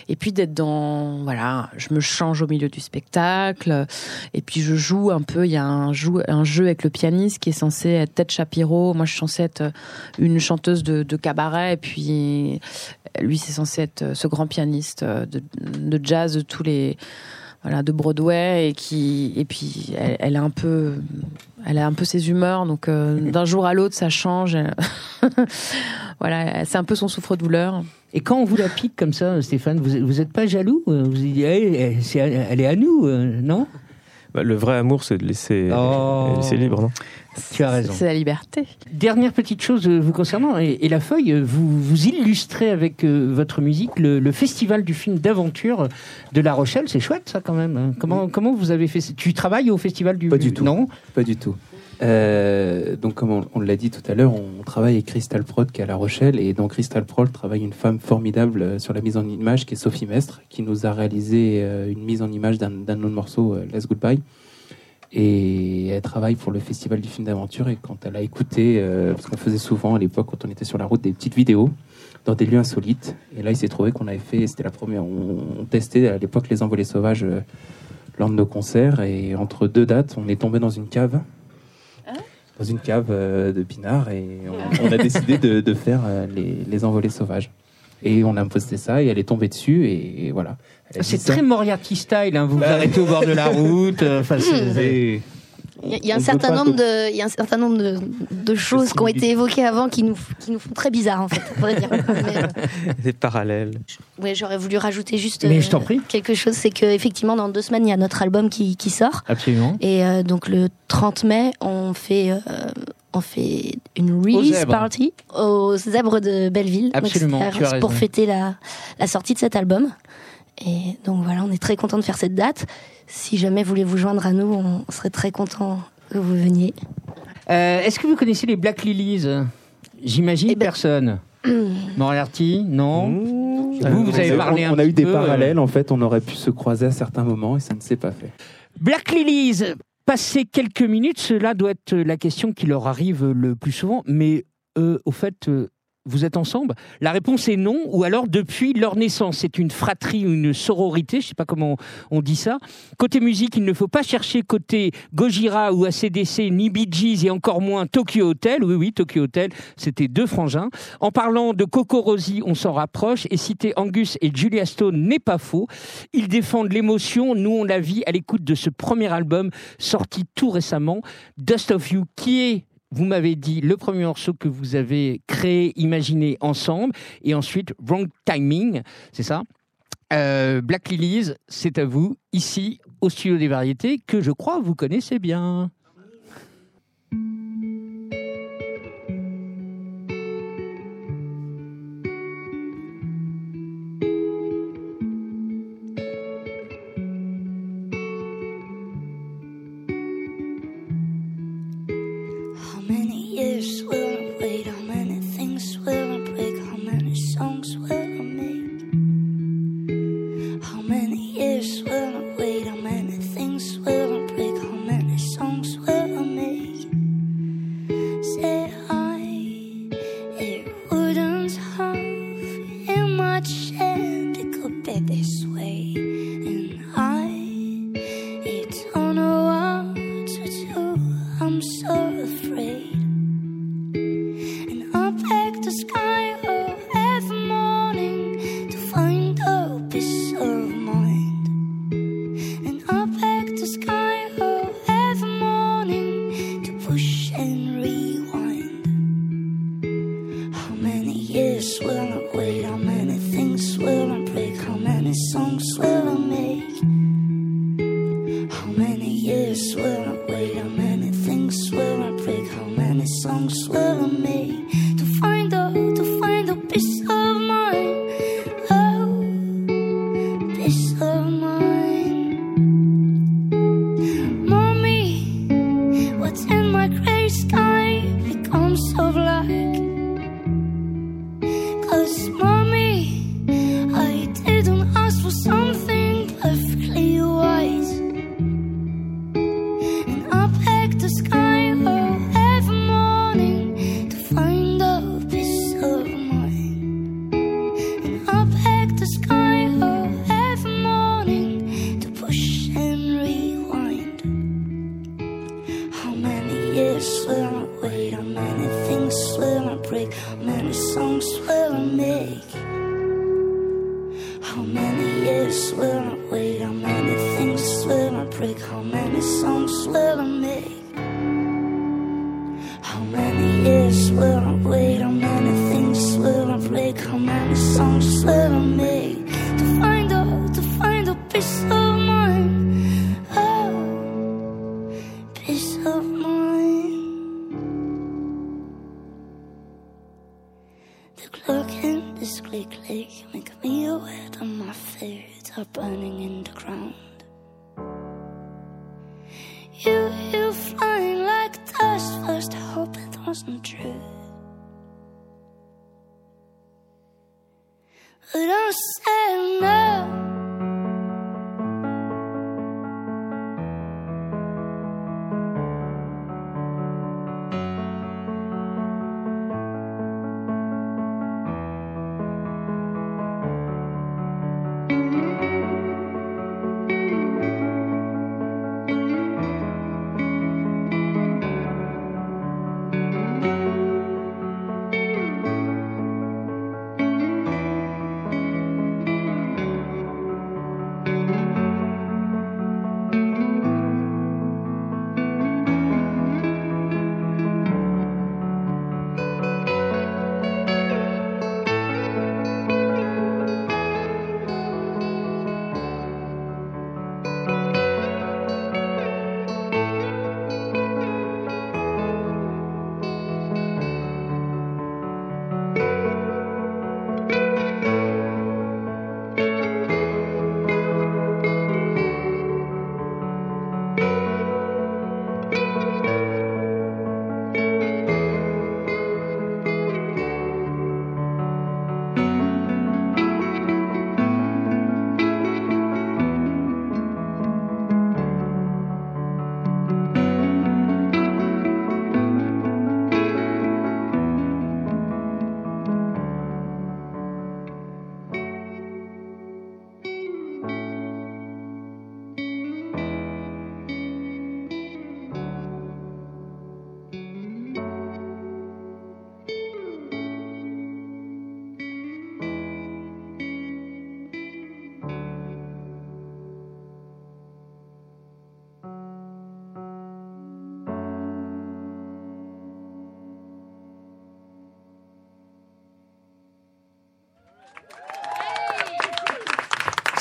Et puis d'être dans voilà, je me change au milieu du spectacle. Et puis je joue un peu. Il y a un jeu avec le pianiste qui est censé être Ted Shapiro. Moi je suis censée être une chanteuse de, de cabaret. Et puis lui c'est censé euh, ce grand pianiste euh, de, de jazz de tous les voilà de Broadway et qui et puis elle, elle a un peu elle a un peu ses humeurs. Donc euh, d'un jour à l'autre ça change. Voilà c'est un peu son souffre-douleur. Et quand on vous la pique comme ça, Stéphane, vous vous êtes pas jaloux Vous vous dites, c'est- elle est à nous, non? Bah, le vrai amour, c'est de laisser, Oh. laisser libre, non? Tu as raison. c'est la liberté Dernière petite chose euh, vous concernant, et, et la feuille, euh, vous, vous illustrez avec euh, votre musique le, le festival du film d'aventure de La Rochelle. C'est chouette ça quand même. hein. Comment, comment vous avez fait ça? Tu travailles au festival du Pas du tout. Non? Pas du tout. Euh, donc, comme on, on l'a dit tout à l'heure, on travaille avec Crystal Prod qui est à La Rochelle. Et dans Crystal Prod travaille une femme formidable sur la mise en image qui est Sophie Mestre, qui nous a réalisé euh, une mise en image d'un de nos morceaux, euh, Let's Goodbye. Et elle travaille pour le festival du film d'aventure. Et quand elle a écouté, euh, parce qu'on faisait souvent à l'époque, quand on était sur la route, des petites vidéos dans des lieux insolites. Et là, il s'est trouvé qu'on avait fait, c'était la première, on, on testait à l'époque les envolées sauvages euh, lors de nos concerts. Et entre deux dates, on est tombé dans une cave dans une cave euh, de Pinard et on, on a décidé de, de faire les, les envolées sauvages. Et on a posté ça et elle est tombée dessus et, voilà. C'est très Moriarty style. hein. Vous vous Bah, arrêtez au bord de la route. euh, Et Il y a- un certain nombre de, il y a un certain nombre de, de choses qui ont été évoquées avant qui nous, qui nous font très bizarre en fait, dire. Mais, euh, Des parallèles. ouais, j'aurais voulu rajouter juste Mais euh, je t'en prie. quelque chose, c'est que effectivement dans deux semaines il y a notre album qui, qui sort Absolument. et euh, donc le 30 mai on fait euh, on fait une release party aux zèbres de Belleville. Donc, Absolument, tu as pour fêter la, la sortie de cet album. Et donc voilà, on est très content de faire cette date. Si jamais vous voulez vous joindre à nous, on serait très content que vous veniez. Euh, Est-ce que vous connaissez les Black Lilies? J'imagine Eh ben- personne. Moriarty, non Vous, vous avez on, parlé un on a eu des peu, euh, parallèles, en fait, on aurait pu se croiser à certains moments et ça ne s'est pas fait. Black Lilies, passer quelques minutes, cela doit être la question qui leur arrive le plus souvent. Mais euh, au fait, euh, vous êtes ensemble La réponse est non, ou alors depuis leur naissance. C'est une fratrie ou une sororité, je ne sais pas comment on dit ça. Côté musique, il ne faut pas chercher côté Gojira ou ACDC, ni Bee Gees et encore moins Tokyo Hotel. Oui, oui, Tokyo Hotel, c'était deux frangins. En parlant de Coco Rosie, on s'en rapproche. Et citer Angus et Julia Stone n'est pas faux. Ils défendent l'émotion. Nous, on la vit à l'écoute de ce premier album sorti tout récemment, Dust of You, qui est vous m'avez dit le premier morceau que vous avez créé, imaginé ensemble, et ensuite Wrong Timing, c'est ça? Euh, Black Lilies, c'est à vous, ici, au studio des variétés, que je crois vous connaissez bien.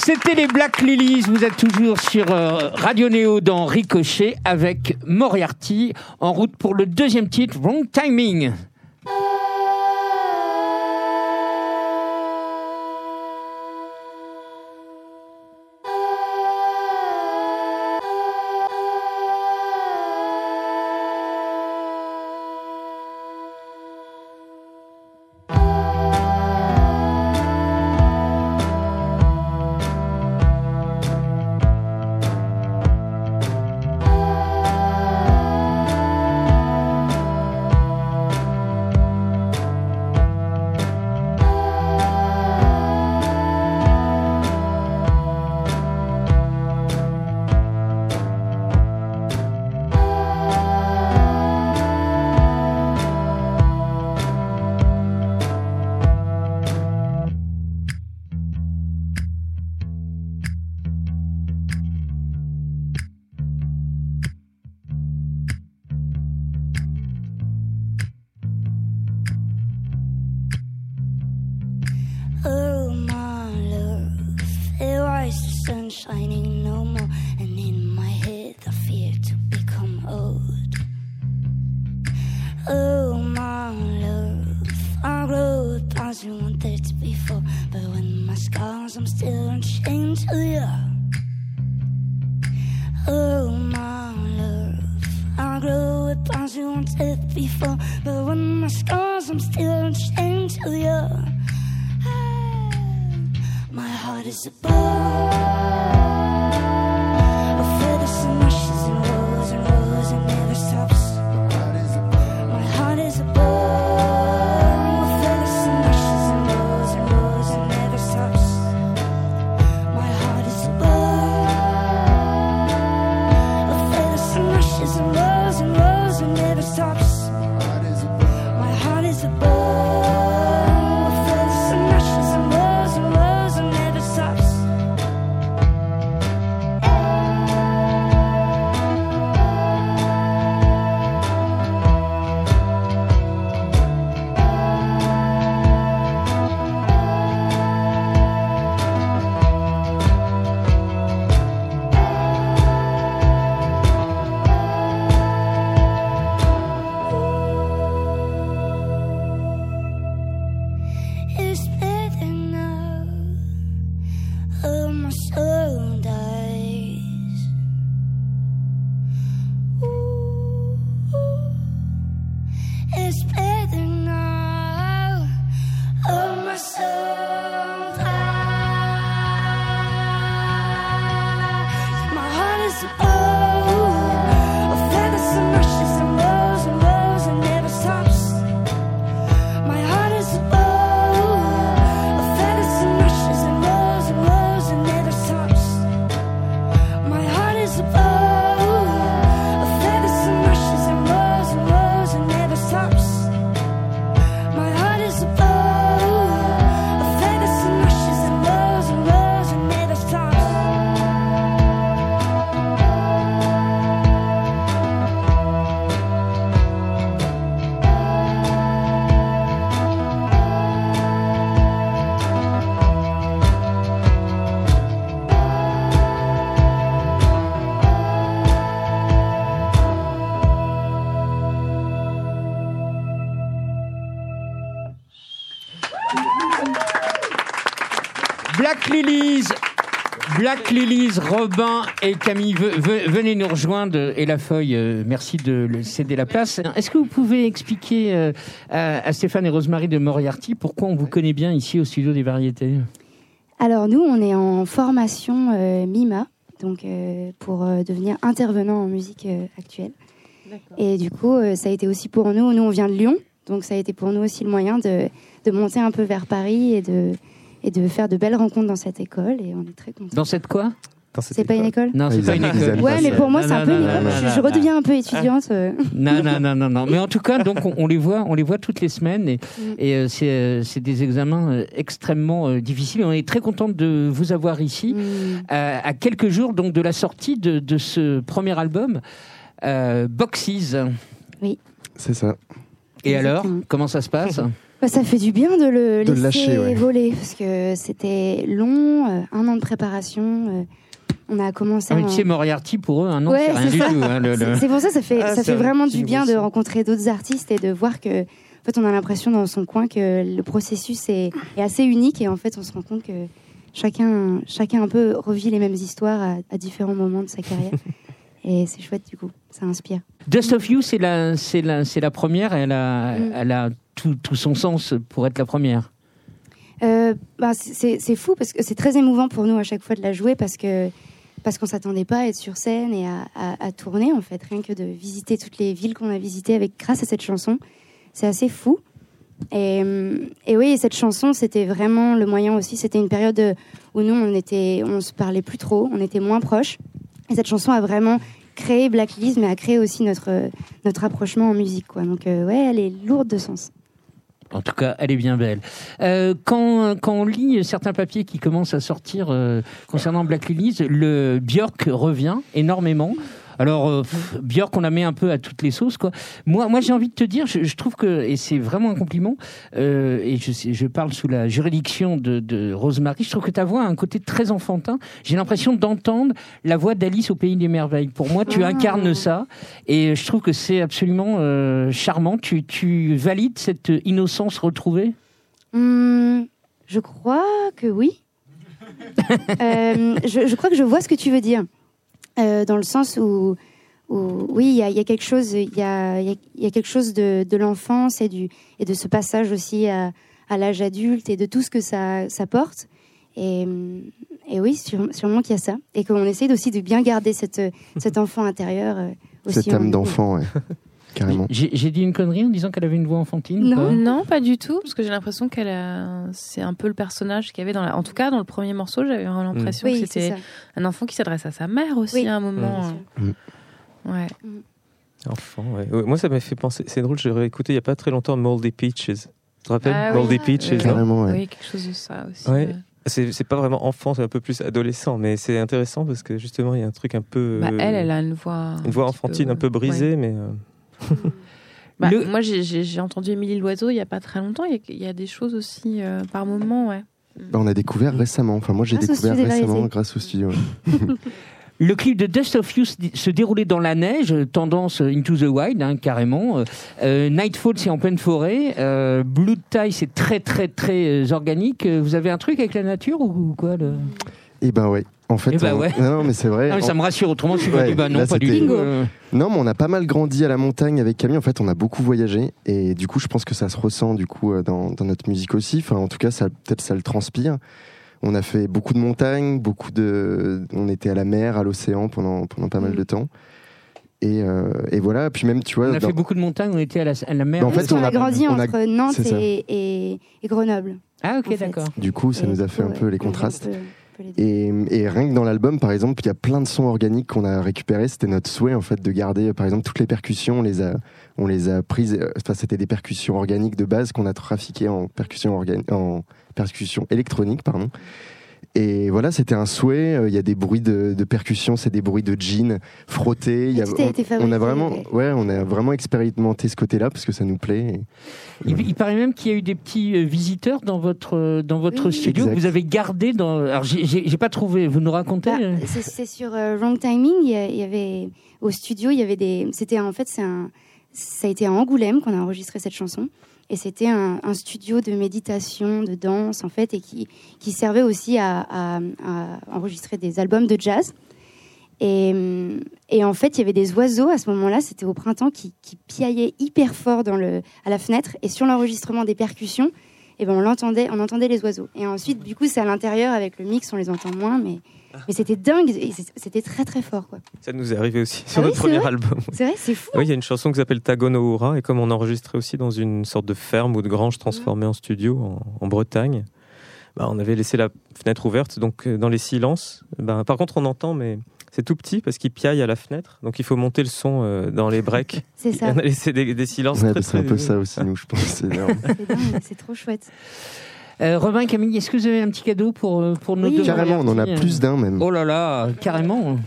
C'était les Black Lilies. Vous êtes toujours sur euh, Radio Néo dans Ricochet avec Moriarty en route pour le deuxième titre, Wrong Timing. The shining no more, and in my head I fear to become old. Oh my love, I grew as you wanted before, but when my scars I'm still unchained to you. Oh my love, I grew as you wanted before, but when my scars I'm still unchained to you. Ah, my heart is a is Robin et Camille, ve- ve- venez nous rejoindre. Et la feuille, euh, merci de le céder la place. Est-ce que vous pouvez expliquer euh, à, à Stéphane et Rosemary de Moriarty pourquoi on vous connaît bien ici au studio des variétés? Alors nous, on est en formation euh, MIMA, donc euh, pour euh, devenir intervenant en musique euh, actuelle. Et du coup, euh, ça a été aussi pour nous, nous on vient de Lyon, donc ça a été pour nous aussi le moyen de, de monter un peu vers Paris et de, et de faire de belles rencontres dans cette école. Et on est très contents. Dans cette quoi? C'est pas une école Non, c'est pas une école. Ouais, mais pour moi, Non, c'est un peu une école. Je, redeviens un peu étudiante. euh. Non, non, non, non, non. Mais en tout cas, donc on, les voit, on les voit toutes les semaines et, et, euh, c'est, euh, c'est des examens extrêmement difficiles. On est très content de vous avoir ici euh, à quelques jours donc de la sortie de, de ce premier album, euh, Boxes. Oui. C'est ça. Et alors, comment ça se passe? Bah, ça fait du bien de le De laisser le lâcher, ouais. voler parce que c'était long, euh, un an de préparation. euh, on a commencé. Ah, mais en- tu sais, Moriarty, pour eux, un an, Ouais, c'est rien c'est du ça. tout. hein, le- le- C'est pour ça, ça fait, Ah, ça fait vrai, vraiment du bien de rencontrer d'autres artistes et de voir que, en fait, on a l'impression dans son coin que le processus est, est assez unique et en fait, on se rend compte que chacun, chacun un peu revit les mêmes histoires à, à différents moments de sa carrière. et c'est chouette du coup, ça inspire. Dust of You, c'est la, c'est la, c'est la première. Elle a, Mm. elle a tout, tout son sens pour être la première. Euh, bah, c'est c'est fou parce que c'est très émouvant pour nous à chaque fois de la jouer parce que parce qu'on s'attendait pas à être sur scène et à, tourner en fait. Rien que de visiter toutes les villes qu'on a visitées avec grâce à cette chanson. C'est assez fou. Et, hum, et oui cette chanson c'était vraiment le moyen aussi. C'était une période où nous on était on se parlait plus trop on était moins proches. Et cette chanson a vraiment créé Blacklist mais a créé aussi notre notre rapprochement en musique donc euh, ouais elle est lourde de sens En tout cas, elle est bien belle. Euh, quand, quand on lit certains papiers qui commencent à sortir euh, concernant Black Lilies, le Björk revient énormément. Alors, euh, Björk, on la met un peu à toutes les sauces, quoi. Moi, moi j'ai envie de te dire, je, je trouve que, et c'est vraiment un compliment, euh, et je, je parle sous la juridiction de, de Rosemary, je trouve que ta voix a un côté très enfantin. J'ai l'impression d'entendre la voix d'Alice au Pays des Merveilles. Pour moi, tu Ah. incarnes ça, et je trouve que c'est absolument euh, charmant. Tu, tu valides cette innocence retrouvée? Hum, je crois que oui. Euh, je, je crois que je vois ce que tu veux dire. Euh, dans le sens où, où oui, il y a, il y a quelque chose, il y a, y quelque chose de, de l'enfance et, du, et de ce passage aussi à, à l'âge adulte et de tout ce que ça, ça porte. Et, et oui, sûre- sûrement qu'il y a ça. Et qu'on essaye aussi de bien garder cette, cet enfant intérieur. euh, aussi âme nous. d'enfant, ouais. Carrément. J'ai dit une connerie en disant qu'elle avait une voix enfantine Non. pas du tout, parce que j'ai l'impression qu'elle a... c'est un peu le personnage qu'il y avait dans la... En tout cas, dans le premier morceau, j'avais vraiment l'impression Oui, que c'était un enfant qui s'adresse à sa mère aussi Oui, à un moment. euh, Ouais. Enfant, ouais. Ouais, Moi, ça m'a fait penser. C'est drôle, j'ai réécouté il n'y a pas très longtemps Moldy Peaches. Tu te rappelles Ah oui. Moldy Peaches, Euh, non? Carrément, ouais. Oui, quelque chose de ça aussi. Ouais. C'est pas vraiment enfant, c'est un peu plus adolescent, mais c'est intéressant parce que justement, il y a un truc un peu. Bah, elle, elle a une voix. Une voix enfantine peu- un peu brisée, ouais. mais. euh, Bah, Le- Moi, j'ai- entendu Émilie Loiseau il n'y a pas très longtemps. Il y a- il y, a des choses aussi euh, par moment, ouais. Bah, on a découvert récemment. Enfin, moi, j'ai découvert récemment grâce au studio. ouais. Le clip de Dust of You se, déroulait dans la neige, tendance Into the Wild, hein, carrément. Euh, Nightfall, c'est en pleine forêt. Euh, Blue Tie, c'est très, très, très euh, organique. Vous avez un truc avec la nature ou, quoi le... Et ben ouais. En fait, Eh on- ouais. non, non, mais c'est vrai. Mais Ça En- me rassure, autrement, je suis Ouais, dit, bah non, là, pas du euh. Non, mais on a pas mal grandi à la montagne avec Camille. En fait, on a beaucoup voyagé et du coup, je pense que ça se ressent du coup euh, dans, dans notre musique aussi. Enfin, en tout cas, ça peut-être ça le transpire. On a fait beaucoup de montagnes, beaucoup de. On était à la mer, à l'océan pendant pendant pas mal Mm. de temps. Et, euh, et voilà. Puis même, tu vois. On a dans- fait beaucoup de montagnes, on était à la, à la mer. Bah, en fait, on a, grandi on a- entre Nantes et, et- et Grenoble. Ah, en ok, fait. d'accord. Du coup, ça Et nous a fait coup, un peu ouais, les contrastes. un peu- Et, et rien que dans l'album, par exemple, il y a plein de sons organiques qu'on a récupérés. C'était notre souhait, en fait, de garder, par exemple, toutes les percussions. On les a, on les a prises. euh, Enfin, c'était des percussions organiques de base qu'on a trafiquées en percussions en percussions électroniques, pardon. Et voilà, c'était un souhait. Euh, Il y a des bruits de, de percussions, c'est des bruits de jeans frottés. Il y a, été on, on a vraiment, ouais. on a vraiment expérimenté ce côté-là parce que ça nous plaît. Et- Il, il paraît même qu'il y a eu des petits euh, visiteurs dans votre, euh, dans votre Oui. studio. Exact. Vous avez gardé dans. Alors, j'ai- pas trouvé. Vous nous racontez Bah, euh c'est- sur euh, Wrong Timing. Il y, a- il y avait au studio, il y avait des. C'était en fait, c'est un. Ça a été à Angoulême qu'on a enregistré cette chanson. Et c'était un, studio de méditation, de danse, en fait, et qui, servait aussi à, enregistrer des albums de jazz. Et, en fait, il y avait des oiseaux à ce moment-là, c'était au printemps, qui, piaillaient hyper fort à la fenêtre. Et sur l'enregistrement des percussions, et ben on l'entendait, on entendait les oiseaux. Et ensuite, du coup, c'est à l'intérieur avec le mix, on les entend moins, mais, mais c'était dingue, et c'était très très fort, quoi. Ça nous est arrivé aussi sur Ah oui, notre premier album. C'est vrai, c'est fou. Oui, il y a une chanson qui s'appelle Tagono Ura, et comme on enregistrait aussi dans une sorte de ferme ou de grange transformée en studio en, en Bretagne, bah, on avait laissé la fenêtre ouverte, donc euh, dans les silences. bah, par contre, on entend, mais c'est tout petit parce qu'il piaille à la fenêtre, donc il faut monter le son euh, dans les breaks. C'est ça. On a laissé des, des silences Ouais, c'est un peu ça aussi, nous, je pense. C'est énorme. C'est c'est trop chouette. Euh, Robin, Camille, est-ce que vous avez un petit cadeau pour, euh, pour nos Oui. deux Carrément, on en a Moriarty, plus d'un même. Oh là là, carrément.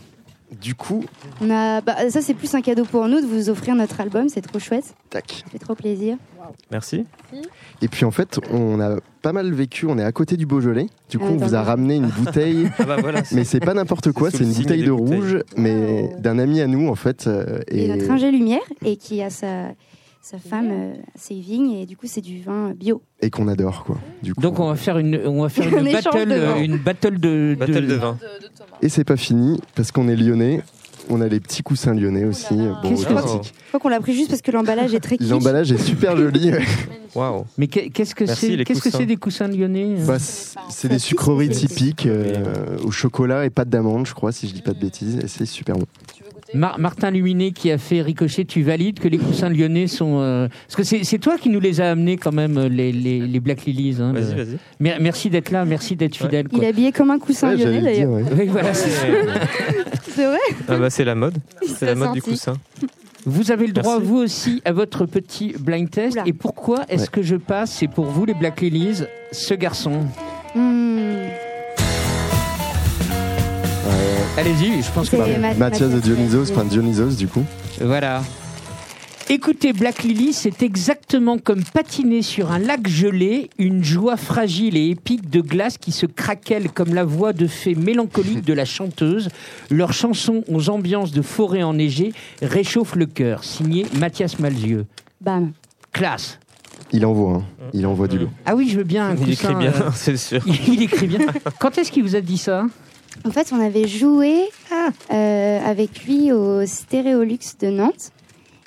Du coup, On a, bah, ça c'est plus un cadeau pour nous de vous offrir notre album, c'est trop chouette. tac. Ça fait trop plaisir. Merci. Et puis en fait, on a pas mal vécu. On est à côté du Beaujolais. Du coup, Ah, on vous a ramené une bouteille. Ah bah voilà. c'est- Mais c'est pas n'importe quoi, c'est une bouteille de rouge, mais d'un ami à nous en fait. euh, Et, Et, notre ingé lumière et qui a sa, sa femme, euh, ses vignes et du coup c'est du vin bio. et qu'on adore quoi. Du coup. Donc on va faire une, on va faire Un une battle, de vin. euh, une battle de, Battle de vin. Et c'est pas fini parce qu'on est lyonnais. On a les petits coussins lyonnais aussi. Bon, Qu'est-ce que authentiques. Je crois qu'on l'a pris juste parce que l'emballage est très kitsch. L'emballage est super joli. Waouh. Mais qu'est- qu'est-ce que Merci, c'est Qu'est-ce que c'est des coussins lyonnais euh Bah, c'est c'est des sucreries typiques euh, au chocolat et pâte d'amande, je crois, si je dis pas de bêtises. Et c'est super bon. Mar- Martin Luminet qui a fait Ricochet, tu valides que les coussins lyonnais sont. euh, Parce que c'est toi qui nous les as amenés quand même, euh, les, les, les Black Lilies. hein, Vas-y, le- vas-y. Mer- Merci d'être là, merci d'être fidèle. Il est habillé comme un coussin Ouais, lyonnais d'ailleurs. ouais. Oui, voilà, c'est vrai Ah bah c'est la mode. C'est la mode du coussin. Vous avez le droit, Merci. vous aussi, à votre petit blind test. Oula. Et pourquoi est-ce Ouais. que je passe C'est pour vous, les Black Lilies, ce garçon? Hmm. Allez-y, je pense que. C'est Ma- Mathias de Dionysos, enfin Dionysos du coup. Voilà. Écoutez, Black Lily, c'est exactement comme patiner sur un lac gelé, une joie fragile et épique de glace qui se craquelle comme la voix de fée mélancolique de la chanteuse. Leurs chansons aux ambiances de forêt enneigée réchauffent le cœur. Signé Mathias Malzieux. Bam. Classe. Il envoie, hein. il envoie du lot. Ah oui, je veux bien un Il coussin, écrit bien, euh, c'est sûr. il écrit bien. Quand est-ce qu'il vous a dit ça? En fait, on avait joué euh, avec lui au Stéréolux de Nantes.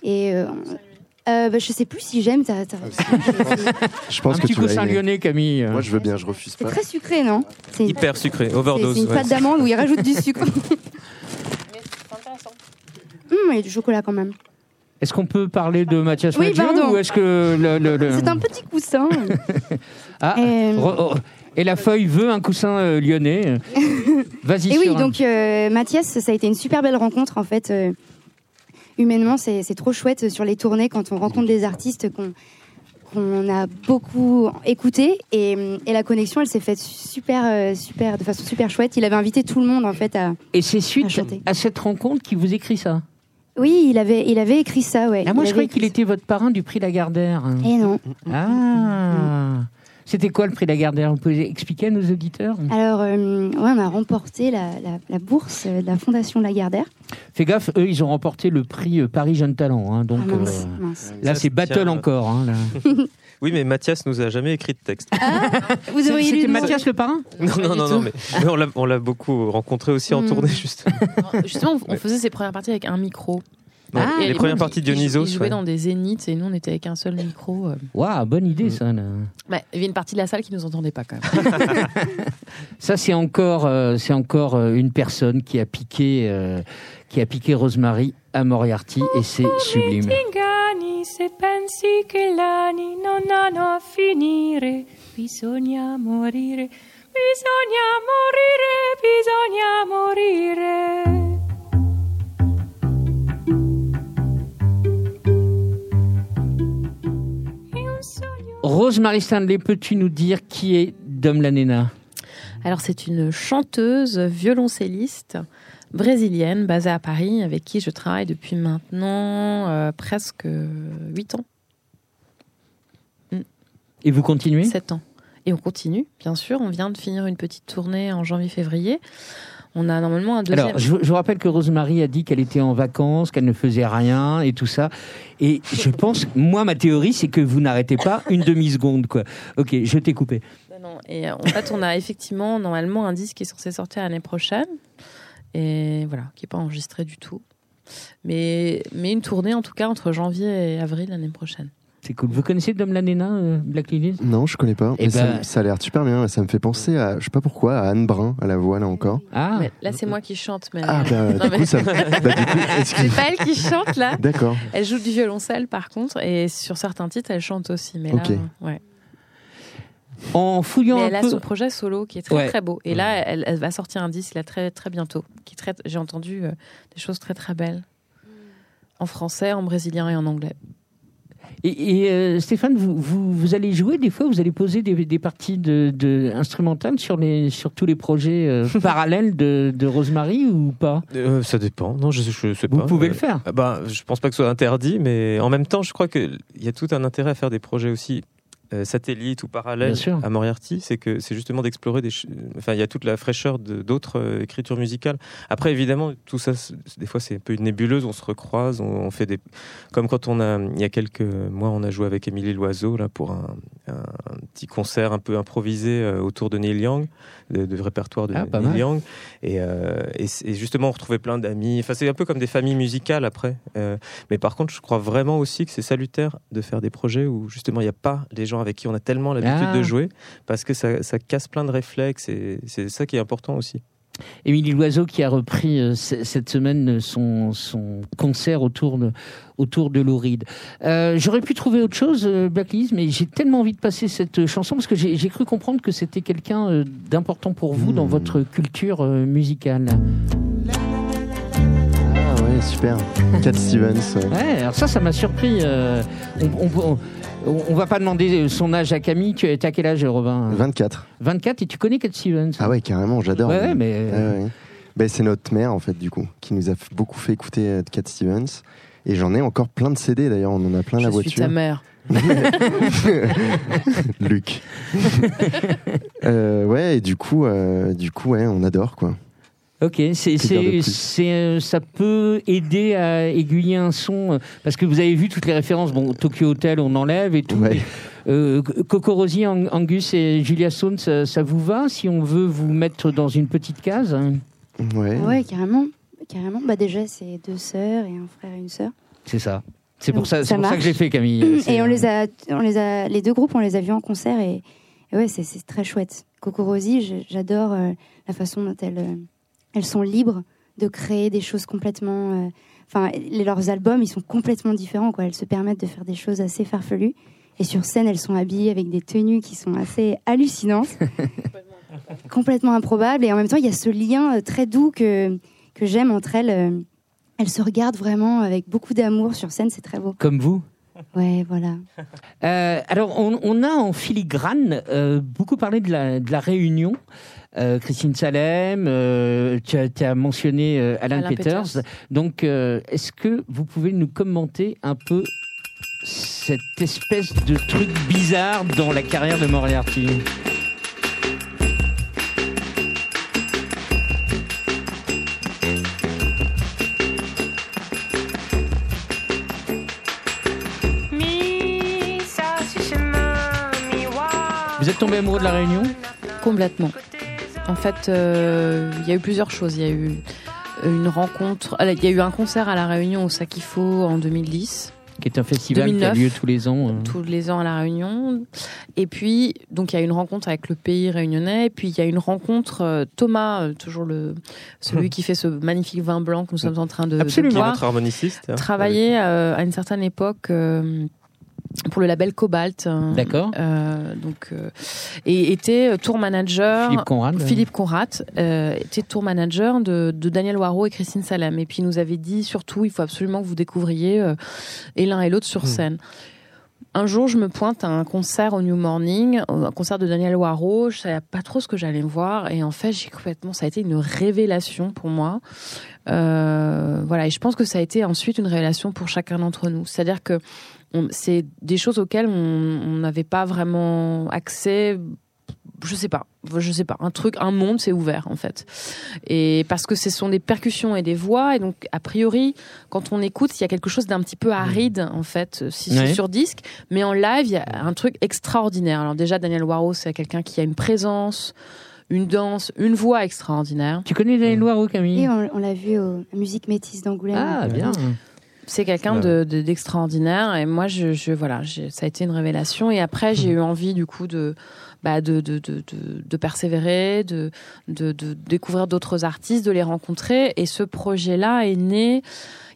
Et euh, euh, bah, je sais plus si j'aime. t'as- t'as- Je pense Un que petit tu coussin lyonnais, Camille. Moi je veux bien, je refuse C'est pas. très sucré, non? C'est Hyper sucré, c'est- overdose. c'est une ouais. pâte d'amande où il rajoute du sucre. Hum, il y a du chocolat quand même. Est-ce qu'on peut parler de Mathias Oui, ou est-ce que le, le- le- C'est un petit coussin. Ah, Euh, re- oh, et la feuille veut un coussin euh, lyonnais. Vas-y. Et oui, un- donc euh, Mathias, ça a été une super belle rencontre en fait. euh, humainement, c'est c'est trop chouette sur les tournées quand on rencontre des artistes qu'on qu'on a beaucoup écouté et, et la connexion, elle s'est faite super, super, de façon super chouette. Il avait invité tout le monde en fait à. Et c'est suite à cette rencontre qui vous écrit ça? Oui, il avait, il avait écrit ça, ouais. Ah, moi, Il je croyais qu'il était votre parrain du prix Lagardère. Eh non. Ah. C'était quoi le prix Lagardère Vous pouvez expliquer à nos auditeurs? Alors, euh, ouais, on a remporté la, la- la bourse euh, de la Fondation Lagardère. Fais gaffe, eux, ils ont remporté le prix euh, Paris Jeune Talent. hein, donc Ah, mince, euh, mince. là, c'est battle encore. hein, là. Oui, mais Mathias nous a jamais écrit de texte. Vous C'est- auriez C'était lu Mathias le parrain? Non, non, non, non, mais, mais on l'a- on l'a beaucoup rencontré aussi en Hmm. tournée, justement. Justement, on faisait ses premières parties avec un micro. Ouais, Ah, les Et premières parties de Dionysos. Il jouait ouais. dans des zéniths et nous, on était avec un seul micro. euh. Waouh, bonne idée, ça. là. Bah, il y avait une partie de la salle qui nous entendait pas quand même. Ça, c'est encore, euh, c'est encore euh, une personne qui a piqué, euh, qui a piqué Rosemary à Moriarty et c'est sublime. Inganni se pensi che gli anni non hanno a finire, bisogna morire, bisogna morire, bisogna morire. Rosemary Stanley, peux-tu nous dire qui est Dom Lanena? Alors, c'est une chanteuse, violoncelliste brésilienne basée à Paris avec qui je travaille depuis maintenant euh, presque 8 ans, Et vous continuez? 7 ans. Et on continue, bien sûr. On vient de finir une petite tournée en janvier-février. On a normalement un deuxième. Alors, je, je vous rappelle que Rosemary a dit qu'elle était en vacances, qu'elle ne faisait rien et tout ça. Et je pense, moi, ma théorie, c'est que vous n'arrêtez pas une demi-seconde, quoi. Ok, je t'ai coupé. Non, non. Et euh, en fait, on a effectivement normalement un disque qui est censé sortir l'année prochaine. Et voilà, qui n'est pas enregistré du tout. Mais, mais une tournée en tout cas entre janvier et avril l'année prochaine. C'est cool. Vous connaissez Dom Lanena, euh, Black Lilies? Non, je connais pas. Eh Mais ça, ben- ça a l'air super bien. Ça me fait penser à, je sais pas pourquoi, à Anne Brun, à la voix là encore. Ah, Mais là, c'est moi qui chante. Mais... Ah, bah, Non, du mais- coup, ça. Bah, du coup, C'est pas elle qui chante là. D'accord. Elle joue du violoncelle par contre, et sur certains titres, elle chante aussi. Mais Ok. là, ouais. en fouillant Mais un elle a son projet solo qui est très Ouais. très beau. Et là, elle, elle va sortir un disque là très très bientôt. Qui traite, j'ai entendu euh, des choses très très belles en français, en brésilien et en anglais. Et, et, euh, Stéphane, vous, vous, vous allez jouer des fois, vous allez poser des, des parties de, de instrumentales sur, les, sur tous les projets euh, parallèles de, de Rosemary ou pas? Euh, ça dépend. Non, je, je sais Vous pas. pouvez Euh, le faire. ah bah, je pense pas que ce soit interdit, mais en même temps, je crois qu'il y a tout un intérêt à faire des projets aussi euh, satellites ou sûr. à Moriarty. C'est que c'est justement d'explorer des. Enfin, il y a toute la fraîcheur d'autres euh, écritures musicales. Après, évidemment, tout ça, des fois, c'est un peu une nébuleuse. On se recroise, on, on fait des. Comme quand on a, il y a quelques mois, on a joué avec Émilie Loiseau là pour un, un petit concert un peu improvisé euh, autour de Neil Young, de, de répertoire de Ah, Neil. Young. Et, et, c- et justement, on retrouvait plein d'amis. Enfin, c'est un peu comme des familles musicales après. Mais par contre, je crois vraiment aussi que c'est salutaire de faire des projets où justement il n'y a pas les gens avec qui on a tellement l'habitude Ah. de jouer, parce que ça, ça casse plein de réflexes et c'est ça qui est important aussi. Émilie Loiseau qui a repris euh, cette semaine son, son concert autour de, autour de Lou Reed. Euh, J'aurais pu trouver autre chose, euh, Blacklist, mais j'ai tellement envie de passer cette chanson parce que j'ai cru comprendre que c'était quelqu'un euh, d'important pour vous dans votre culture euh, musicale. Ah ouais, super. Cat Stevens. ouais. Ouais, alors ça, ça m'a surpris. euh, on, on, on- on va pas demander son âge à Camille. Tu à quel âge, Robin? 24. 24 et tu connais Cat Stevens? Ah ouais, carrément, j'adore. Ouais, mais- ouais. Ben, c'est notre mère, en fait, du coup, qui nous a beaucoup fait écouter euh, Cat Stevens. Et j'en ai encore plein de CD, d'ailleurs, on en a plein Je la suis voiture. ta mère. Luc. Euh, ouais, et du coup, euh, du coup, ouais, on adore, quoi. Ok, c'est, c'est, c'est, euh, ça peut aider à aiguiller un son euh, parce que vous avez vu toutes les références. Bon, Tokyo Hotel, on enlève et tout. Ouais. Euh, Coco Rosie, Ang- Angus et Julia Stone, ça, ça vous va si on veut vous mettre dans une petite case? Ouais. Ouais, carrément. Carrément. Bah, déjà, c'est deux sœurs et un frère et une sœur. C'est ça. C'est pour ça, Ça c'est pour ça que j'ai fait Camille. Et on les a, on les a, les deux groupes, on les a vus en concert et, et ouais, c'est, c'est très chouette. Coco Rosie, j'adore euh, la façon dont elles, euh, elles sont libres de créer des choses complètement. euh, Enfin, leurs albums, ils sont complètement différents, quoi. Elles se permettent de faire des choses assez farfelues. Et sur scène, elles sont habillées avec des tenues qui sont assez hallucinantes, complètement improbables. Et en même temps, il y a ce lien euh, très doux que, que j'aime entre elles. euh, Elles se regardent vraiment avec beaucoup d'amour sur scène, c'est très beau. Comme vous? Ouais, voilà. Euh, alors, on, on a en filigrane euh, beaucoup parlé de la, de la Réunion. Euh, Christine Salem, euh, tu, as, tu as mentionné euh, Alan, Alan Peters. Peters. Donc, euh, est-ce que vous pouvez nous commenter un peu cette espèce de truc bizarre dans la carrière de Moriarty? Vous êtes tombé amoureux de la Réunion Complètement. En fait, euh, il y a eu plusieurs choses. Il y a eu une rencontre. ah, Il y a eu un concert à La Réunion au Sakifo en 2010. Qui est un festival 2009. qui a lieu tous les ans. euh. tous les ans à La Réunion. Et puis, donc, il y a une rencontre avec le pays réunionnais. Et puis, il y a une rencontre, euh, Thomas, euh, toujours le, celui qui fait ce magnifique vin blanc que nous sommes en train de, de Absolument. boire, Notre harmoniciste. hein. travaillait euh, à une certaine époque euh, pour le label Cobalt. euh, D'accord. euh, donc, euh, et était tour manager. Philippe Conrad. Philippe Conrad euh, était tour manager de, de Daniel Waro et Christine Salem. Et puis il nous avait dit surtout, il faut absolument que vous découvriez euh, et l'un et l'autre sur Hmm. scène. Un jour, je me pointe à un concert au New Morning, un concert de Daniel Waro. Je savais pas trop ce que j'allais voir, et en fait, j'ai complètement. Ça a été une révélation pour moi. Euh, voilà, et je pense que ça a été ensuite une révélation pour chacun d'entre nous. C'est-à-dire que c'est des choses auxquelles on n'avait pas vraiment accès. Je sais pas, je sais pas. Un truc, un monde s'est ouvert en fait. Et parce que ce sont des percussions et des voix, et donc a priori, quand on écoute, il y a quelque chose d'un petit peu aride en fait, si Ouais. c'est sur disque. Mais en live, il y a un truc extraordinaire. Alors déjà, Daniel Waro, c'est quelqu'un qui a une présence, une danse, une voix extraordinaire. Tu connais Daniel Waro, Camille? Et on, on l'a vu au à Musique Métisse d'Angoulême. Ah, bien. C'est quelqu'un de, de- d'extraordinaire et moi je, je voilà j'ai- ça a été une révélation et après j'ai eu envie du coup de bah, de, de, persévérer de, de, découvrir d'autres artistes de les rencontrer et ce projet là est né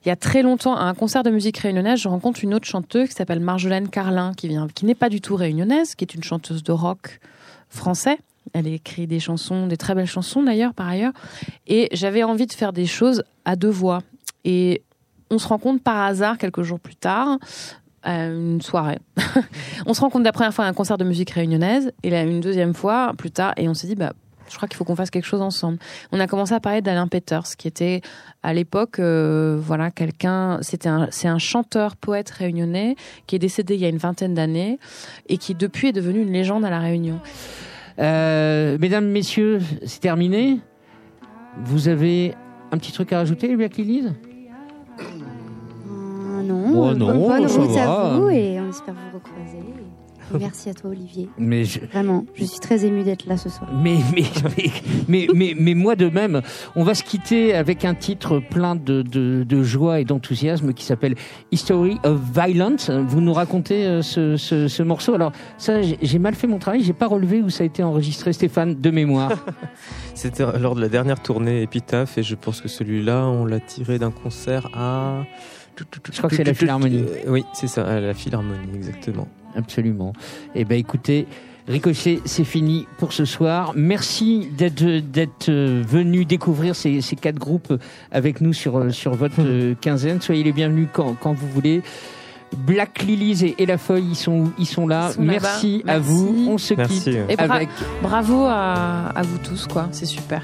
il y a très longtemps à un concert de musique réunionnaise je rencontre une autre chanteuse qui s'appelle Marjolaine Carlin qui vient qui n'est pas du tout réunionnaise qui est une chanteuse de rock français elle écrit des chansons, des très belles chansons d'ailleurs par ailleurs. Et j'avais envie de faire des choses à deux voix. Et on se rencontre par hasard quelques jours plus tard. à une soirée. on se rencontre la première fois à un concert de musique réunionnaise et là une deuxième fois plus tard et on s'est dit bah je crois qu'il faut qu'on fasse quelque chose ensemble. On a commencé à parler d'Alain Peters, qui était à l'époque, euh, voilà, quelqu'un. C'est un chanteur, poète réunionnais qui est décédé il y a une vingtaine d'années et qui depuis est devenu une légende à la Réunion. Euh, mesdames, messieurs, c'est terminé. Vous avez un petit truc à rajouter, Black Lilies Non, Oh bonne, bonne ça route va. à vous et on espère vous recroiser. Et Merci à toi Olivier. Mais je- Vraiment, je suis très émue d'être là ce soir. Mais, mais, mais, mais, mais, mais moi de même, on va se quitter avec un titre plein de, de, de joie et d'enthousiasme qui s'appelle History of Violence. Vous nous racontez euh, ce, ce, ce morceau. Alors ça, j'ai j'ai mal fait mon travail, j'ai pas relevé où ça a été enregistré, Stéphane, de mémoire. C'était lors de la dernière tournée Epitaph et je pense que celui-là, on l'a tiré d'un concert à. Je crois que c'est la Philharmonie. Euh, Oui, c'est ça, la Philharmonie, exactement. Absolument. Eh ben écoutez, Ricochet, c'est fini pour ce soir. Merci d'être d'être euh, venu découvrir ces, ces quatre groupes avec nous sur euh, sur votre euh, quinzaine. Soyez les bienvenus quand quand vous voulez. Black Lilies et, et La Feuille, ils sont ils sont là. Ils sont là-bas. Merci, à Merci. vous. On se Merci. quitte Et bra- avec bravo à, à vous tous, quoi. C'est super.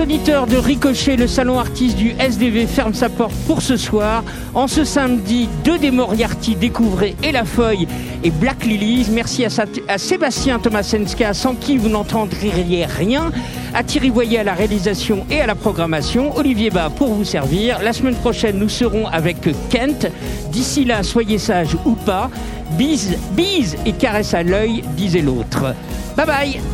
Auditeur de Ricochet, le salon artiste du SDV ferme sa porte pour ce soir. En ce samedi, deux des Moriarty découvrez et La Feuille et Black Lilies. Merci à Sébastien Tomasenska, sans qui vous n'entendriez rien. À Thierry Voyer à la réalisation et à la programmation. Olivier Bas pour vous servir. La semaine prochaine, nous serons avec Kent. D'ici là, soyez sages ou pas. Bise, bise et caresse à l'œil, disait l'autre. Bye bye